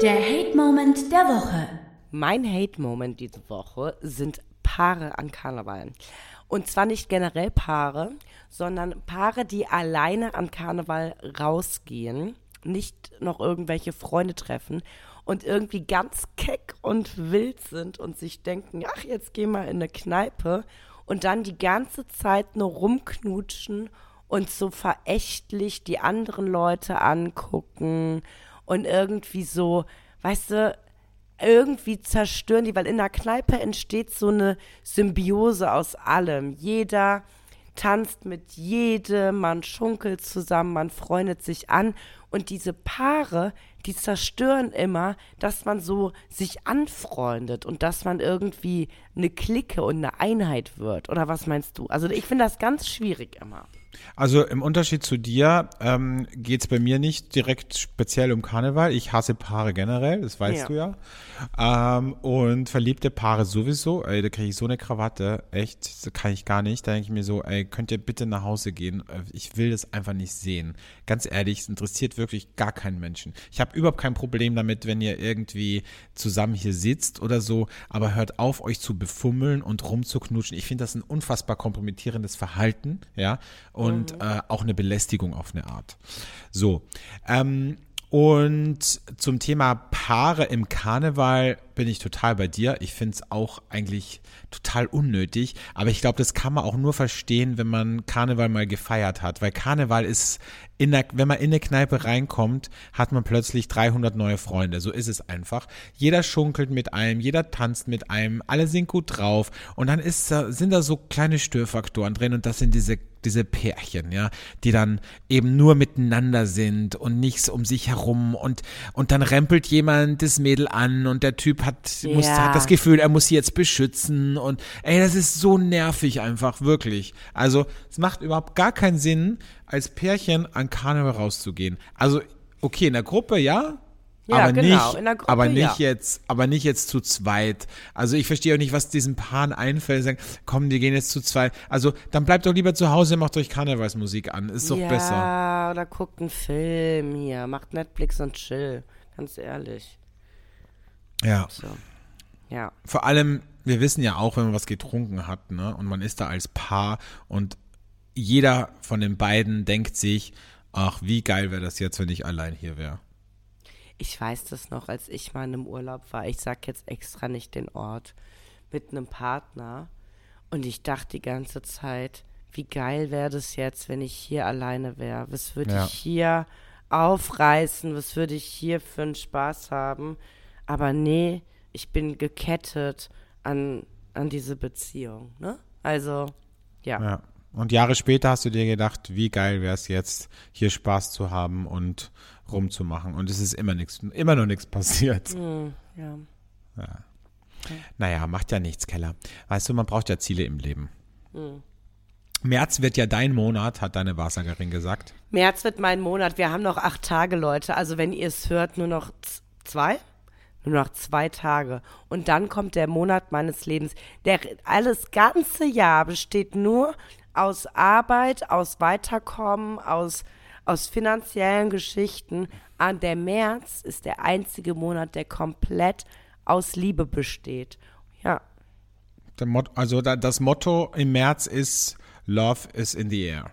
Der Hate-Moment der Woche. Mein Hate-Moment diese Woche sind Paare an Karneval. Und zwar nicht generell Paare, sondern Paare, die alleine an Karneval rausgehen, nicht noch irgendwelche Freunde treffen und irgendwie ganz keck und wild sind und sich denken, ach, jetzt geh mal in eine Kneipe und dann die ganze Zeit nur rumknutschen und so verächtlich die anderen Leute angucken und irgendwie so, weißt du, irgendwie zerstören die, weil in der Kneipe entsteht so eine Symbiose aus allem. Jeder tanzt mit jedem, man schunkelt zusammen, man freundet sich an und diese Paare, die zerstören immer, dass man so sich anfreundet und dass man irgendwie eine Clique und eine Einheit wird. Oder was meinst du? Also ich finde das ganz schwierig immer. Also im Unterschied zu dir ähm, geht es bei mir nicht direkt speziell um Karneval. Ich hasse Paare generell, das weißt Ja. du ja. Ähm, und verliebte Paare sowieso. Ey, da kriege ich so eine Krawatte. Echt, das kann ich gar nicht. Da denke ich mir so, ey, könnt ihr bitte nach Hause gehen? Ich will das einfach nicht sehen. Ganz ehrlich, es interessiert wirklich gar keinen Menschen. Ich habe überhaupt kein Problem damit, wenn ihr irgendwie zusammen hier sitzt oder so, aber hört auf, euch zu befummeln und rumzuknutschen. Ich finde das ein unfassbar kompromittierendes Verhalten, ja, und äh, auch eine Belästigung auf eine Art. So, ähm, und zum Thema Paare im Karneval bin ich total bei dir. Ich finde es auch eigentlich total unnötig. Aber ich glaube, das kann man auch nur verstehen, wenn man Karneval mal gefeiert hat. Weil Karneval ist, in der, wenn man in eine Kneipe reinkommt, hat man plötzlich 300 neue Freunde. So ist es einfach. Jeder schunkelt mit einem, jeder tanzt mit einem, alle sind gut drauf. Und dann ist, sind da so kleine Störfaktoren drin. Und das sind diese diese Pärchen, ja, die dann eben nur miteinander sind und nichts um sich herum und und dann rempelt jemand das Mädel an und der Typ hat muss Ja. hat das Gefühl, er muss sie jetzt beschützen und ey, das ist so nervig einfach wirklich. Also, es macht überhaupt gar keinen Sinn als Pärchen an Karneval rauszugehen. Also, okay, in der Gruppe ja, Ja, aber genau, nicht, in der Gruppe, aber nicht ja. jetzt, aber nicht jetzt zu zweit. Also ich verstehe auch nicht, was diesen Paaren einfällt. Sagen, komm, die gehen jetzt zu zweit. Also dann bleibt doch lieber zu Hause, macht euch Karnevalsmusik an. Ist doch ja, besser. oder guckt einen Film hier, macht Netflix und chill. Ganz ehrlich. Ja. So. Ja. Vor allem, wir wissen ja auch, wenn man was getrunken hat, ne, und man ist da als Paar und jeder von den beiden denkt sich, ach, wie geil wäre das jetzt, wenn ich allein hier wäre. Ich weiß das noch, als ich mal in einem Urlaub war. Ich sag jetzt extra nicht den Ort. Mit einem Partner. Und ich dachte die ganze Zeit, wie geil wäre das jetzt, wenn ich hier alleine wäre? Was würde Ja. ich hier aufreißen? Was würde ich hier für einen Spaß haben? Aber nee, ich bin gekettet an, an diese Beziehung. Ne? Also, ja. Ja. Und Jahre später hast du dir gedacht, wie geil wäre es jetzt, hier Spaß zu haben und rumzumachen. Und es ist immer nichts, immer noch nichts passiert. Hm, ja. Naja, macht ja nichts, Keller. Weißt du, man braucht ja Ziele im Leben. Hm. März wird ja dein Monat, hat deine Wahrsagerin gesagt. März wird mein Monat. Wir haben noch acht Tage, Leute. Also wenn ihr es hört, nur noch zwei? Nur noch zwei Tage. Und dann kommt der Monat meines Lebens. Der alles ganze Jahr besteht nur aus Arbeit, aus Weiterkommen, aus, aus finanziellen Geschichten. An der März ist der einzige Monat, der komplett aus Liebe besteht. Ja, also da, das Motto im März ist Love is in the air.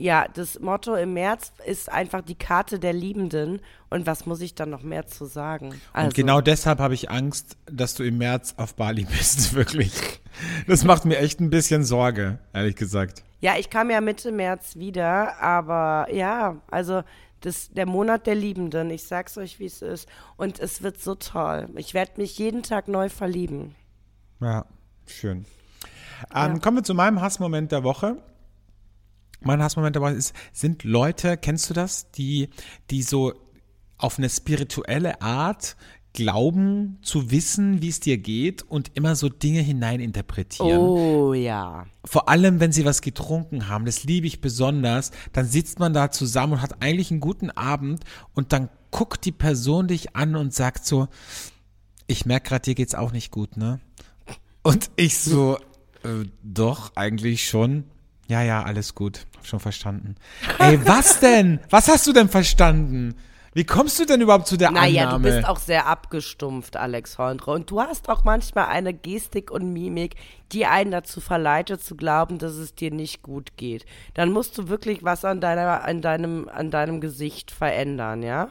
Ja, das Motto im März ist einfach die Karte der Liebenden. Und was muss ich dann noch mehr zu sagen? Also, Und genau deshalb habe ich Angst, dass du im März auf Bali bist, wirklich. Das macht mir echt ein bisschen Sorge, ehrlich gesagt. Ja, ich kam ja Mitte März wieder, aber ja, also das, der Monat der Liebenden, ich sag's euch, wie es ist. Und es wird so toll. Ich werde mich jeden Tag neu verlieben. Ja, schön. Ähm, Kommen wir zu meinem Hassmoment der Woche. Mein Hassmoment Woche ist, sind Leute, kennst du das, die, die so auf eine spirituelle Art glauben zu wissen, wie es dir geht und immer so Dinge hineininterpretieren. Oh ja. Vor allem, wenn sie was getrunken haben, das liebe ich besonders, dann sitzt man da zusammen und hat eigentlich einen guten Abend und dann guckt die Person dich an und sagt so, ich merke gerade, dir geht's auch nicht gut, ne? Und ich so, äh, doch, eigentlich schon. Ja, ja, alles gut, hab schon verstanden. Ey, was denn? Was hast du denn verstanden? Wie kommst du denn überhaupt zu der Naja, du Annahme? bist auch sehr abgestumpft, Alex Hornre. Und du hast auch manchmal eine Gestik und Mimik, die einen dazu verleitet zu glauben, dass es dir nicht gut geht. Dann musst du wirklich was an deiner, an deinem, an deinem Gesicht verändern, ja?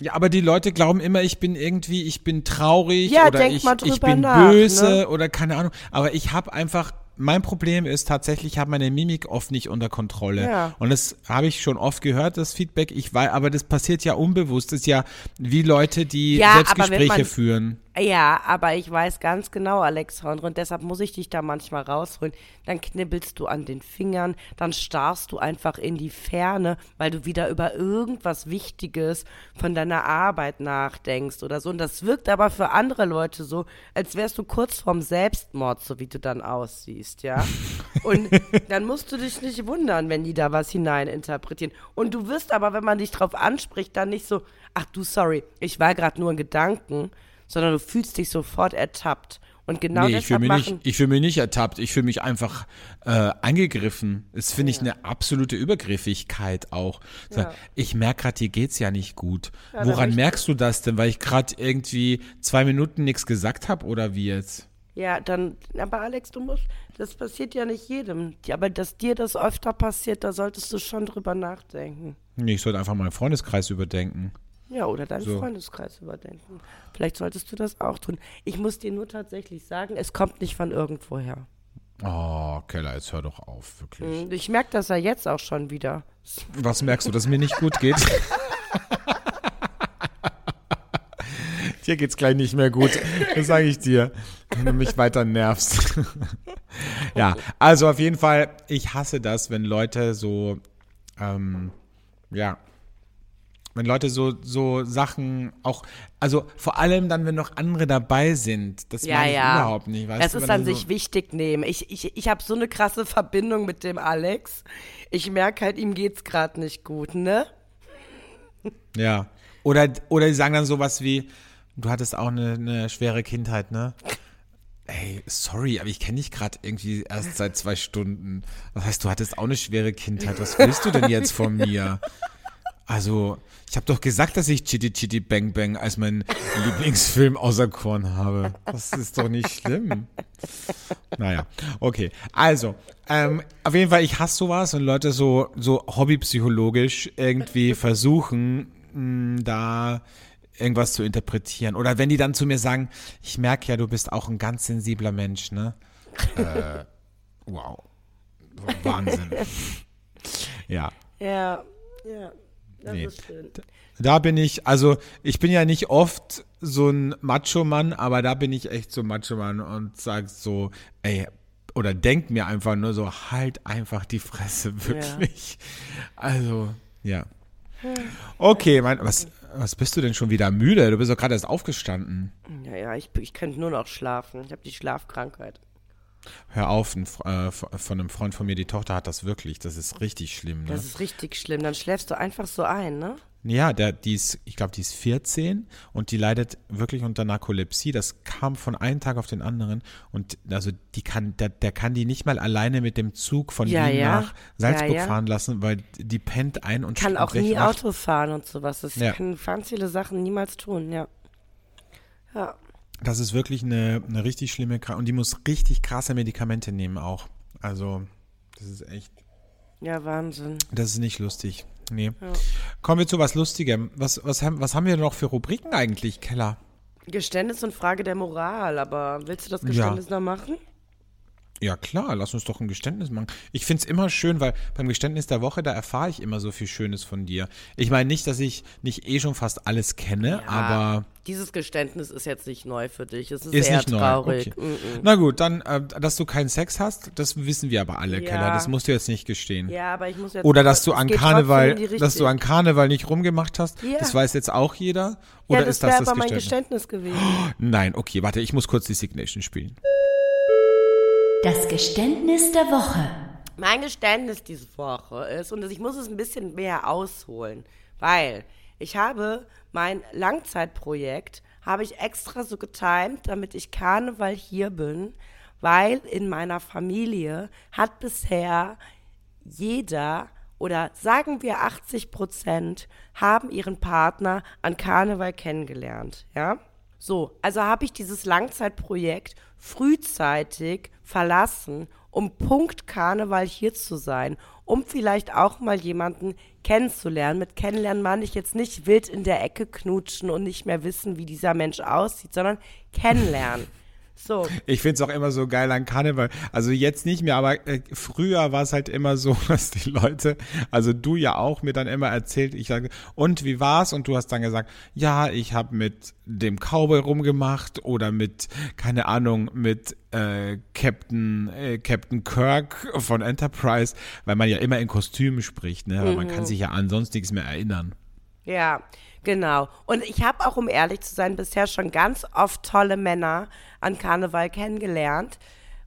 Ja, aber die Leute glauben immer, ich bin irgendwie, ich bin traurig Ja, oder ich, mal ich bin nach, böse ne? oder keine Ahnung. Aber ich habe einfach, mein Problem ist tatsächlich, ich habe meine Mimik oft nicht unter Kontrolle. Ja. Und das habe ich schon oft gehört, das Feedback. Ich weiß, aber das passiert ja unbewusst. Das ist ja wie Leute, die Ja, Selbstgespräche führen. Ja, aber ich weiß ganz genau, Alex Hornre, und deshalb muss ich dich da manchmal rausholen. Dann knibbelst du an den Fingern, dann starrst du einfach in die Ferne, weil du wieder über irgendwas Wichtiges von deiner Arbeit nachdenkst oder so. Und das wirkt aber für andere Leute so, als wärst du kurz vorm Selbstmord, so wie du dann aussiehst, ja? Und dann musst du dich nicht wundern, wenn die da was hineininterpretieren. Und du wirst aber, wenn man dich drauf anspricht, dann nicht so, ach du, sorry, ich war gerade nur in Gedanken, sondern du fühlst dich sofort ertappt. Und genau nee, ich fühle mich, machen. nicht- ich fühl mich nicht ertappt. Ich fühle mich einfach äh, angegriffen. Das finde ich eine absolute Übergriffigkeit auch. Ja. Ich merke gerade, dir geht's ja nicht gut. dann Woran merkst du das denn? Weil ich gerade irgendwie zwei Minuten nichts gesagt habe oder wie jetzt? Ja, dann, aber Alex, du musst, das passiert ja nicht jedem. Aber dass dir das öfter passiert, da solltest du schon drüber nachdenken. Nee, ich sollte einfach meinen Freundeskreis überdenken. Ja, oder deinen So. Freundeskreis überdenken. Vielleicht solltest du das auch tun. Ich muss dir nur tatsächlich sagen, es kommt nicht von irgendwoher. Oh, Keller, jetzt hör doch auf, wirklich. Und Ich merke das ja jetzt auch schon wieder. Was merkst du, dass es mir nicht gut geht? Dir geht's gleich nicht mehr gut. Das sage ich dir. Wenn du mich weiter nervst. ja, also auf jeden Fall, ich hasse das, wenn Leute so, ähm, ja, wenn Leute so, so Sachen auch, also vor allem dann, wenn noch andere dabei sind. Das Ja, mag ich ja. überhaupt nicht. Weißt Das du, ist an sich wichtig nehmen. Ich, ich, ich habe so eine krasse Verbindung mit dem Alex. Ich merke halt, ihm geht's gerade nicht gut, ne? Ja. Oder, oder die sagen dann sowas wie, du hattest auch eine, eine schwere Kindheit, ne? Ey, sorry, aber ich kenne dich gerade irgendwie erst seit zwei Stunden. Das heißt, du hattest auch eine schwere Kindheit. Was willst du denn jetzt von mir? Also, ich habe doch gesagt, dass ich Chitty Chitty Bang Bang als meinen Lieblingsfilm auserkoren habe. Das ist doch nicht schlimm. Naja, okay. Also, ähm, auf jeden Fall, ich hasse sowas und Leute so, so hobbypsychologisch irgendwie versuchen, mh, da irgendwas zu interpretieren. Oder wenn die dann zu mir sagen, ich merke ja, du bist auch ein ganz sensibler Mensch, ne? Äh, wow. Wahnsinn. Ja. Ja, ja. Das Nee. ist schön. Da bin ich, also ich bin ja nicht oft so ein Macho-Mann, aber da bin ich echt so ein Macho-Mann und sag so, ey, oder denk mir einfach nur so, halt einfach die Fresse, wirklich. Also, ja. Okay, mein, was, was bist du denn schon wieder müde? Du bist doch gerade erst aufgestanden. Ja, ja, ich, ich könnte nur noch schlafen. Ich habe die Schlafkrankheit. Hör auf, ein, äh, von einem Freund von mir, die Tochter hat das wirklich. Das ist richtig schlimm, ne? Das ist richtig schlimm. Dann schläfst du einfach so ein, ne? Ja, der, die ist, ich glaube, die ist 14 und die leidet wirklich unter Narkolepsie. Das kam von einem Tag auf den anderen und also die kann, der, der kann die nicht mal alleine mit dem Zug von Ja, Wien ja. nach Salzburg Ja, fahren lassen, weil die pennt ein und Kann auch nie. Auto fahren und sowas. Das kann ganz viele Sachen niemals tun, ja. Ja. Das ist wirklich eine, eine richtig schlimme Krankheit und die muss richtig krasse Medikamente nehmen auch. Also, das ist echt. Ja, Wahnsinn. Das ist nicht lustig. Nee. Kommen wir zu was Lustigem. Was, was, haben, was haben wir noch für Rubriken eigentlich, Keller? Geständnis und Frage der Moral, aber willst du das Geständnis noch machen? Ja klar, lass uns doch ein Geständnis machen. Ich find's immer schön, weil beim Geständnis der Woche, da erfahre ich immer so viel Schönes von dir. Ich meine nicht, dass ich nicht eh schon fast alles kenne, aber Dieses Geständnis ist jetzt nicht neu für dich. Es ist, ist neu. traurig. Okay. Mm, mm. Na gut, dann, äh, dass du keinen Sex hast, das wissen wir aber alle, Ja. Keller. Das musst du jetzt nicht gestehen. Ja, aber ich muss jetzt. Oder dass du es an Karneval, dass du an. Karneval nicht rumgemacht hast, Ja. das weiß jetzt auch jeder. Ja, Oder das ist das das aber mein Geständnis? Geständnis gewesen. Nein, okay, warte, ich muss kurz die Signation spielen. Das Geständnis der Woche. Mein Geständnis diese Woche ist, und ich muss es ein bisschen mehr ausholen, weil ich habe mein Langzeitprojekt, habe ich extra so getimt, damit ich Karneval hier bin, weil in meiner Familie hat bisher jeder oder sagen wir 80 Prozent haben ihren Partner an Karneval kennengelernt, ja? So, also habe ich dieses Langzeitprojekt frühzeitig verlassen, um Punkt Karneval hier zu sein, um vielleicht auch mal jemanden kennenzulernen. Mit kennenlernen meine ich jetzt nicht wild in der Ecke knutschen und nicht mehr wissen, wie dieser Mensch aussieht, sondern kennenlernen. So, Ich find's auch immer so geil an Karneval. Also jetzt nicht mehr, aber äh, früher war es halt immer so, dass die Leute, also du ja auch, mir dann immer erzählt, ich sage, und wie war's? Und du hast dann gesagt, ja, ich habe mit dem Cowboy rumgemacht oder mit, keine Ahnung, mit äh, Captain, äh, Captain Kirk von Enterprise, weil man ja immer in Kostümen spricht, ne? Aber man kann sich ja an sonst nichts mehr erinnern. Ja, genau. Und ich habe auch, um ehrlich zu sein, bisher schon ganz oft tolle Männer an Karneval kennengelernt.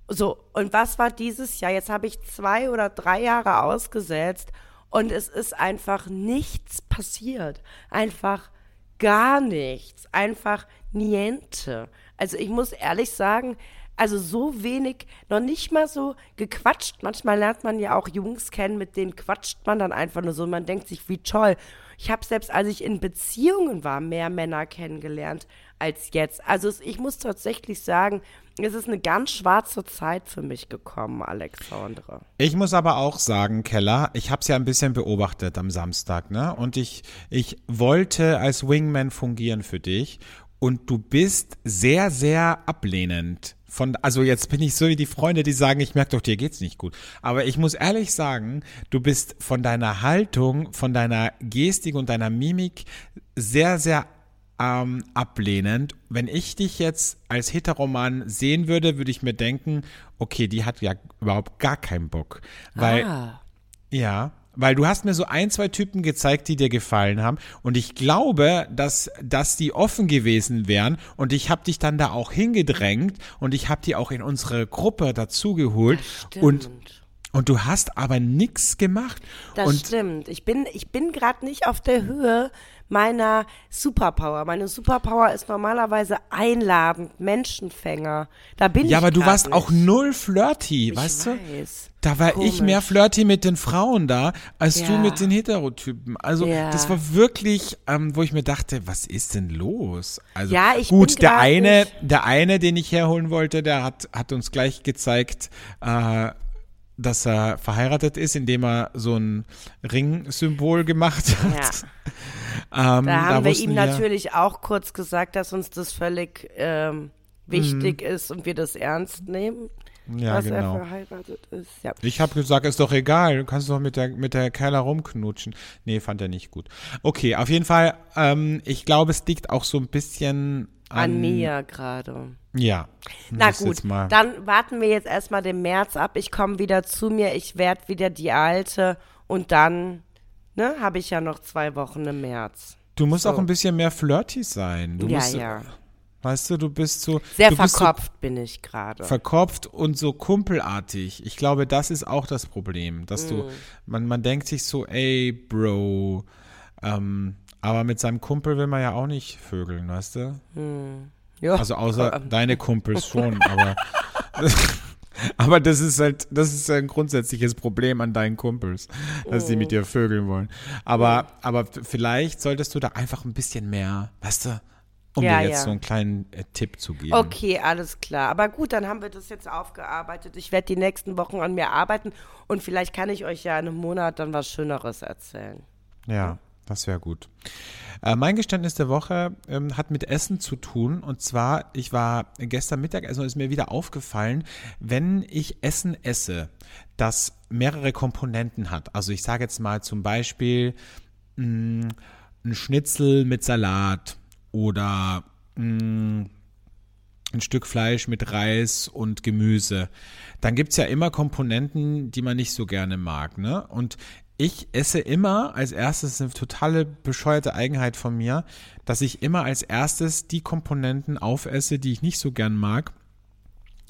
So, und was war dieses Jahr? Jetzt habe ich zwei oder drei Jahre ausgesetzt und es ist einfach nichts passiert. Einfach gar nichts. Einfach niente. Also ich muss ehrlich sagen, also so wenig, noch nicht mal so gequatscht. Manchmal lernt man ja auch Jungs kennen, mit denen quatscht man dann einfach nur so. Man denkt sich, wie toll. Ich habe selbst, als ich in Beziehungen war, mehr Männer kennengelernt als jetzt. Also ich muss tatsächlich sagen, es ist eine ganz schwarze Zeit für mich gekommen, Alexandre. Ich muss aber auch sagen, Keller, ich habe es ja ein bisschen beobachtet am Samstag, ne? Und ich, ich wollte als Wingman fungieren für dich und du bist sehr, sehr ablehnend. Von, also jetzt bin ich so wie die Freunde, die sagen, ich merke doch, dir geht's nicht gut. Aber ich muss ehrlich sagen, du bist von deiner Haltung, von deiner Gestik und deiner Mimik sehr, sehr ähm, ablehnend. Wenn ich dich jetzt als Heteroman sehen würde, würde ich mir denken, okay, die hat ja überhaupt gar keinen Bock. Weil, ah. ja, weil du hast mir so ein, zwei Typen gezeigt, die dir gefallen haben. Und ich glaube, dass, dass die offen gewesen wären. Und ich habe dich dann da auch hingedrängt und ich habe die auch in unsere Gruppe dazugeholt. Und, und du hast aber nichts gemacht. Das und stimmt. Ich bin, ich bin gerade nicht auf der Höhe meiner Superpower. Meine Superpower ist normalerweise einladend, Menschenfänger. Da bin ich ja, aber du warst nicht. auch null flirty, Ich weißt du? weiß. Da war ich Komisch. mehr flirty mit den Frauen da, als du Ja. mit den Heterotypen. Also Ja. das war wirklich, ähm, wo ich mir dachte, was ist denn los? Also Ja, ich gut, der eine, der eine, den ich herholen wollte, der hat, hat uns gleich gezeigt, äh, dass er verheiratet ist, indem er so ein Ring-Symbol gemacht hat. Ähm, Da haben wir wussten ihm natürlich auch kurz gesagt, dass uns das völlig ähm, wichtig ist und wir das ernst nehmen, Mhm. Ja, dass genau. er verheiratet ist. Ja. Ich habe gesagt, ist doch egal, du kannst doch mit der, mit der Kerla rumknutschen. Nee, fand er nicht gut. Okay, auf jeden Fall, ähm, ich glaube, es liegt auch so ein bisschen an, mir gerade. Ja. Na gut, dann warten wir jetzt erstmal den März ab. Ich komme wieder zu mir, ich werde wieder die Alte und dann ne, habe ich ja noch zwei Wochen im März. Du musst so. auch ein bisschen mehr flirty sein. Du ja, musst, ja. Weißt du, du bist so. Sehr verkopft bin ich gerade. So verkopft und so kumpelartig. Ich glaube, das ist auch das Problem, dass Mm. du, man, man denkt sich so, ey, Bro, ähm, aber mit seinem Kumpel will man ja auch nicht vögeln, weißt du? ja. Also außer deine Kumpels schon, aber aber das ist halt, das ist ein grundsätzliches Problem an deinen Kumpels, dass die mit dir vögeln wollen. Aber aber vielleicht solltest du da einfach ein bisschen mehr, weißt du, um Ja, dir jetzt ja. so einen kleinen äh, Tipp zu geben. Okay, alles klar. Aber gut, dann haben wir das jetzt aufgearbeitet. Ich werde die nächsten Wochen an mir arbeiten und vielleicht kann ich euch ja in einem Monat dann was Schöneres erzählen. Ja, das wäre gut. Äh, mein Geständnis der Woche ähm, hat mit Essen zu tun. Und zwar, ich war gestern Mittag, also ist mir wieder aufgefallen, wenn ich Essen esse, das mehrere Komponenten hat. Also ich sage jetzt mal zum Beispiel mh, ein Schnitzel mit Salat oder mh, ein Stück Fleisch mit Reis und Gemüse. Dann gibt's ja immer Komponenten, die man nicht so gerne mag. Ne? Und ich esse immer als erstes, eine totale bescheuerte Eigenheit von mir, dass ich immer als erstes die Komponenten aufesse, die ich nicht so gern mag,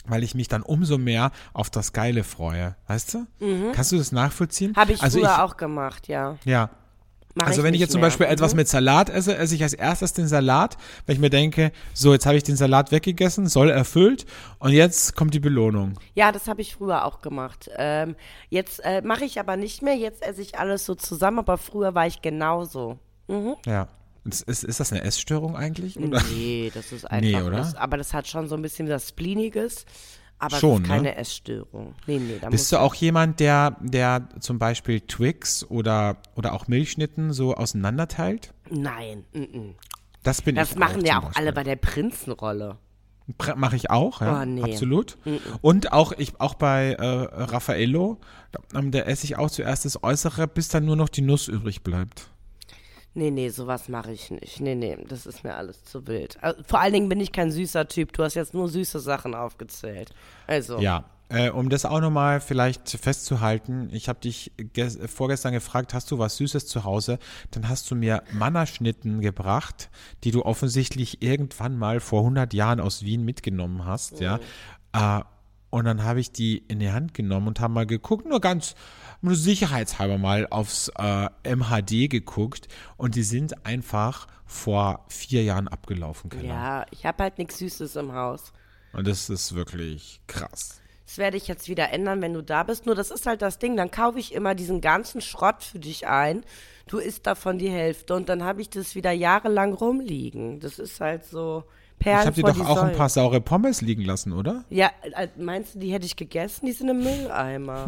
weil ich mich dann umso mehr auf das Geile freue. Weißt du? Kannst du das nachvollziehen? Habe ich also früher ich, auch gemacht, ja. Ja, Mach also wenn ich jetzt zum mehr. Beispiel etwas Mhm. mit Salat esse, esse ich als erstes den Salat, weil ich mir denke, so jetzt habe ich den Salat weggegessen, soll erfüllt und jetzt kommt die Belohnung. Ja, das habe ich früher auch gemacht. Ähm, jetzt äh, mache ich aber nicht mehr. Jetzt esse ich alles so zusammen, aber früher war ich genauso. Mhm. Ja. Ist, ist, ist das eine Essstörung eigentlich? Oder? Nee, das ist einfach. Nee, oder? Das, aber das hat schon so ein bisschen was Spliniges. Aber Schon, keine ne? Essstörung. Nee, nee, da Bist du auch jemand, der, der zum Beispiel Twix oder, oder auch Milchschnitten so auseinanderteilt? Nein, mm, mm. Das bin das ich machen auch ja auch alle bei der Prinzenrolle. Mache ich auch, ja, Oh, nee. absolut. Und auch ich auch bei äh, Raffaello, da, ähm, da esse ich auch zuerst das Äußere, bis dann nur noch die Nuss übrig bleibt. Nee, nee, sowas mache ich nicht. Nee, nee, das ist mir alles zu wild. Also, vor allen Dingen bin ich kein süßer Typ. Du hast jetzt nur süße Sachen aufgezählt. Also, Ja, äh, um das auch nochmal vielleicht festzuhalten, ich habe dich ges- vorgestern gefragt, hast du was Süßes zu Hause? Dann hast du mir Mannerschnitten gebracht, die du offensichtlich irgendwann mal vor 100 Jahren aus Wien mitgenommen hast, ja. Äh, und dann habe ich die in die Hand genommen und habe mal geguckt, nur ganz nur sicherheitshalber mal aufs äh, MHD geguckt und die sind einfach vor vier Jahren abgelaufen, Keller. ja, ich habe halt nichts Süßes im Haus. Und das ist wirklich krass. Das werde ich jetzt wieder ändern, wenn du da bist. Nur das ist halt das Ding. Dann kaufe ich immer diesen ganzen Schrott für dich ein. Du isst davon die Hälfte und dann habe ich das wieder jahrelang rumliegen. Das ist halt so Perlen Ich habe dir doch auch ein Säulen. paar saure Pommes liegen lassen, oder? Ja, äh, meinst du, die hätte ich gegessen? Die sind im Mülleimer.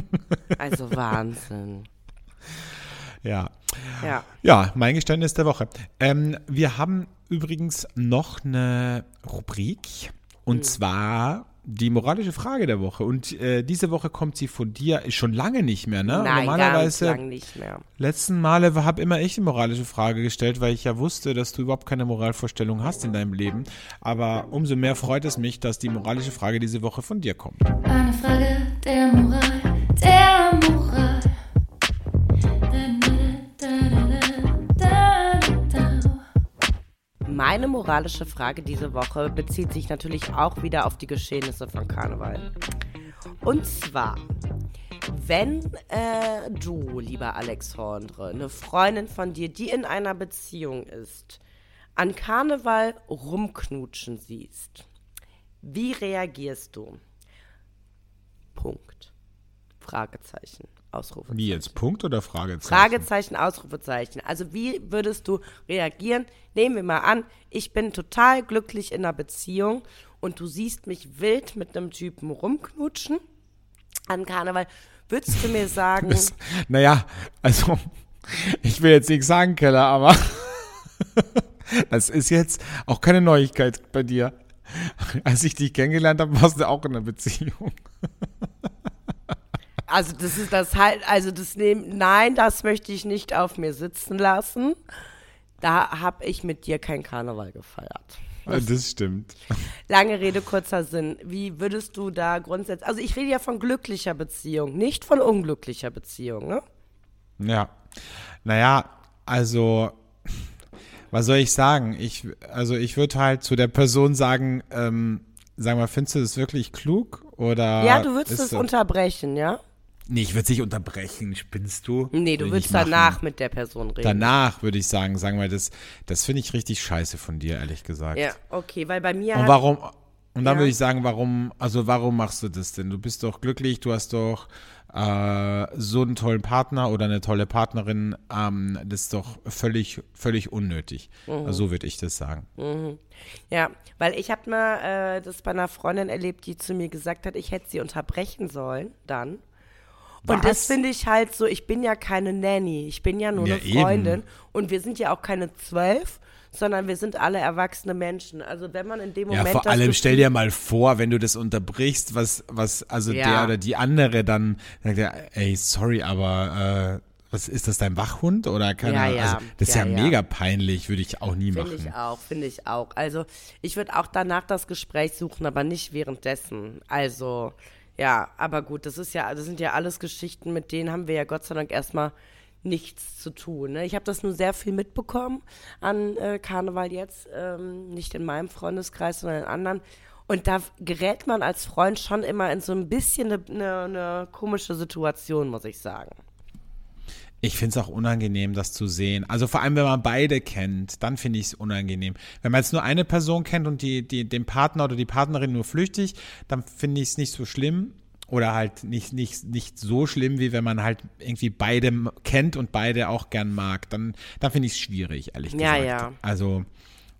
also Wahnsinn. Ja. Ja. Ja, mein Geständnis der Woche. Ähm, wir haben übrigens noch eine Rubrik Hm. und zwar die moralische Frage der Woche. Und äh, diese Woche kommt sie von dir, schon lange nicht mehr, ne? Nein, Normalerweise, ganz lang nicht mehr. letzten Male habe immer ich die moralische Frage gestellt, weil ich ja wusste, dass du überhaupt keine Moralvorstellung hast in deinem Leben. Aber umso mehr freut es mich, dass die moralische Frage diese Woche von dir kommt. Eine Frage der Moral, der Moral. Meine moralische Frage diese Woche bezieht sich natürlich auch wieder auf die Geschehnisse von Karneval. Und zwar, wenn äh, du, lieber Alex Horndre, eine Freundin von dir, die in einer Beziehung ist, an Karneval rumknutschen siehst, wie reagierst du? Punkt. Fragezeichen. Ausrufezeichen. Wie jetzt? Punkt oder Fragezeichen? Fragezeichen, Ausrufezeichen. Also wie würdest du reagieren? Nehmen wir mal an, ich bin total glücklich in einer Beziehung und du siehst mich wild mit einem Typen rumknutschen an Karneval. Würdest du mir sagen, Das, naja, also, ich will jetzt nichts sagen, Keller, aber das ist jetzt auch keine Neuigkeit bei dir. Als ich dich kennengelernt habe, warst du auch in einer Beziehung. Also das ist das halt, also das nehmen, nein, das möchte ich nicht auf mir sitzen lassen. Da habe ich mit dir kein Karneval gefeiert. Das stimmt. Lange Rede, kurzer Sinn. Wie würdest du da grundsätzlich, also ich rede ja von glücklicher Beziehung, nicht von unglücklicher Beziehung, ne? Ja. Naja, also, was soll ich sagen? Ich, also ich würde halt zu der Person sagen, ähm, sag mal, findest du das wirklich klug? Oder Ja, du würdest es unterbrechen, ja? Nee, ich würde nicht unterbrechen, spinnst du? Nee, du würdest machen. danach mit der Person reden. Danach würde ich sagen, sagen wir, das, das finde ich richtig scheiße von dir, ehrlich gesagt. Ja, okay, weil bei mir Und warum? Und dann Ja. würde ich sagen, warum, also warum machst du das denn? Du bist doch glücklich, du hast doch äh, so einen tollen Partner oder eine tolle Partnerin, ähm, das ist doch völlig, völlig unnötig. Mhm. So würde ich das sagen. Ja, weil ich habe mal äh, das bei einer Freundin erlebt, die zu mir gesagt hat, ich hätte sie unterbrechen sollen dann. Und das finde ich halt so, ich bin ja keine Nanny, ich bin ja nur Ja, eine eben. Freundin und wir sind ja auch keine zwölf, sondern wir sind alle erwachsene Menschen. Also wenn man in dem Ja, Moment vor das allem stell dir mal vor, wenn du das unterbrichst, was, was, also Ja. der oder die andere dann sagt, ja, ey, sorry, aber äh, was ist das dein Wachhund oder keine Ja, ja. Also, das ist ja, Ja, ja. mega peinlich, würde ich auch nie Finde machen. ich auch, finde ich auch. Also ich würde auch danach das Gespräch suchen, aber nicht währenddessen. Also ja, aber gut, das ist ja, das sind ja alles Geschichten, mit denen haben wir ja Gott sei Dank erstmal nichts zu tun. Ne? Ich habe das nur sehr viel mitbekommen an äh, Karneval jetzt, ähm, nicht in meinem Freundeskreis, sondern in anderen. Und da gerät man als Freund schon immer in so ein bisschen eine, eine, eine komische Situation, muss ich sagen. Ich finde es auch unangenehm, das zu sehen. Also vor allem, wenn man beide kennt, dann finde ich es unangenehm. Wenn man jetzt nur eine Person kennt und die, die, den Partner oder die Partnerin nur flüchtig, dann finde ich es nicht so schlimm. Oder halt nicht, nicht, nicht so schlimm, wie wenn man halt irgendwie beide kennt und beide auch gern mag. Dann, dann finde ich es schwierig, ehrlich Ja, gesagt. ja. Also,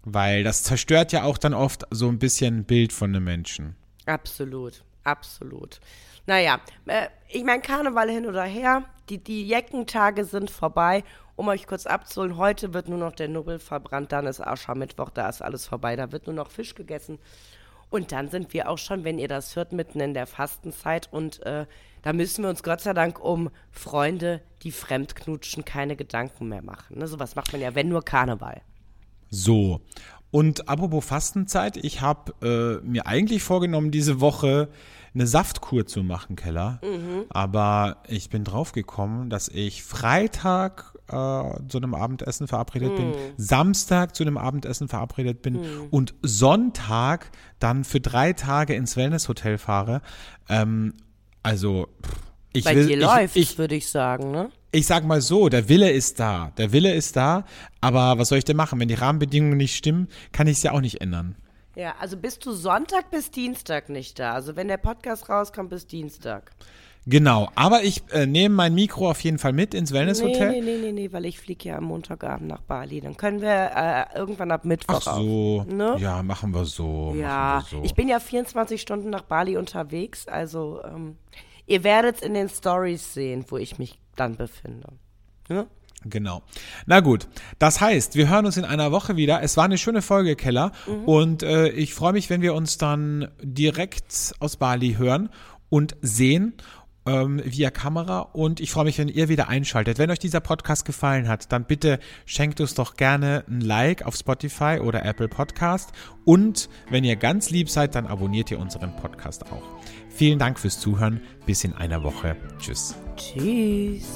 weil das zerstört ja auch dann oft so ein bisschen ein Bild von einem Menschen. Absolut, absolut. Naja, äh, ich meine, Karneval hin oder her, die, die Jeckentage sind vorbei. Um euch kurz abzuholen, heute wird nur noch der Nubbel verbrannt, dann ist Aschermittwoch, da ist alles vorbei, da wird nur noch Fisch gegessen. Und dann sind wir auch schon, wenn ihr das hört, mitten in der Fastenzeit und äh, da müssen wir uns Gott sei Dank um Freunde, die fremdknutschen, keine Gedanken mehr machen. Ne? Sowas macht man ja, wenn nur Karneval. So. Und apropos Fastenzeit, ich habe äh, mir eigentlich vorgenommen, diese Woche eine Saftkur zu machen, Keller. Aber ich bin draufgekommen, dass ich Freitag äh, zu einem Abendessen verabredet bin, Samstag zu einem Abendessen verabredet bin und Sonntag dann für drei Tage ins Wellnesshotel fahre. Ähm, also, ich Bei will, dir ich, läuft, ich, würde ich sagen, ne? ich sag mal so, der Wille ist da. Der Wille ist da, aber was soll ich denn machen? Wenn die Rahmenbedingungen nicht stimmen, kann ich es ja auch nicht ändern. Ja, also bist du Sonntag bis Dienstag nicht da. Also wenn der Podcast rauskommt, bis Dienstag. Genau, aber ich äh, nehme mein Mikro auf jeden Fall mit ins Nee, Wellnesshotel. nee, nee, nee, nee, weil ich fliege ja am Montagabend nach Bali. Dann können wir äh, irgendwann ab Mittwoch Ach so, auf. Ne? ja, machen wir so. Ja, wir so. ich bin ja 24 Stunden nach Bali unterwegs. Also ähm, ihr werdet es in den Stories sehen, wo ich mich dann befinde. Ne? Genau. Na gut, das heißt, wir hören uns in einer Woche wieder. Es war eine schöne Folge, Keller. Und äh, ich freue mich, wenn wir uns dann direkt aus Bali hören und sehen ähm, via Kamera. Und ich freue mich, wenn ihr wieder einschaltet. Wenn euch dieser Podcast gefallen hat, dann bitte schenkt uns doch gerne ein Like auf Spotify oder Apple Podcast. Und wenn ihr ganz lieb seid, dann abonniert ihr unseren Podcast auch. Vielen Dank fürs Zuhören. Bis in einer Woche. Tschüss. Tschüss.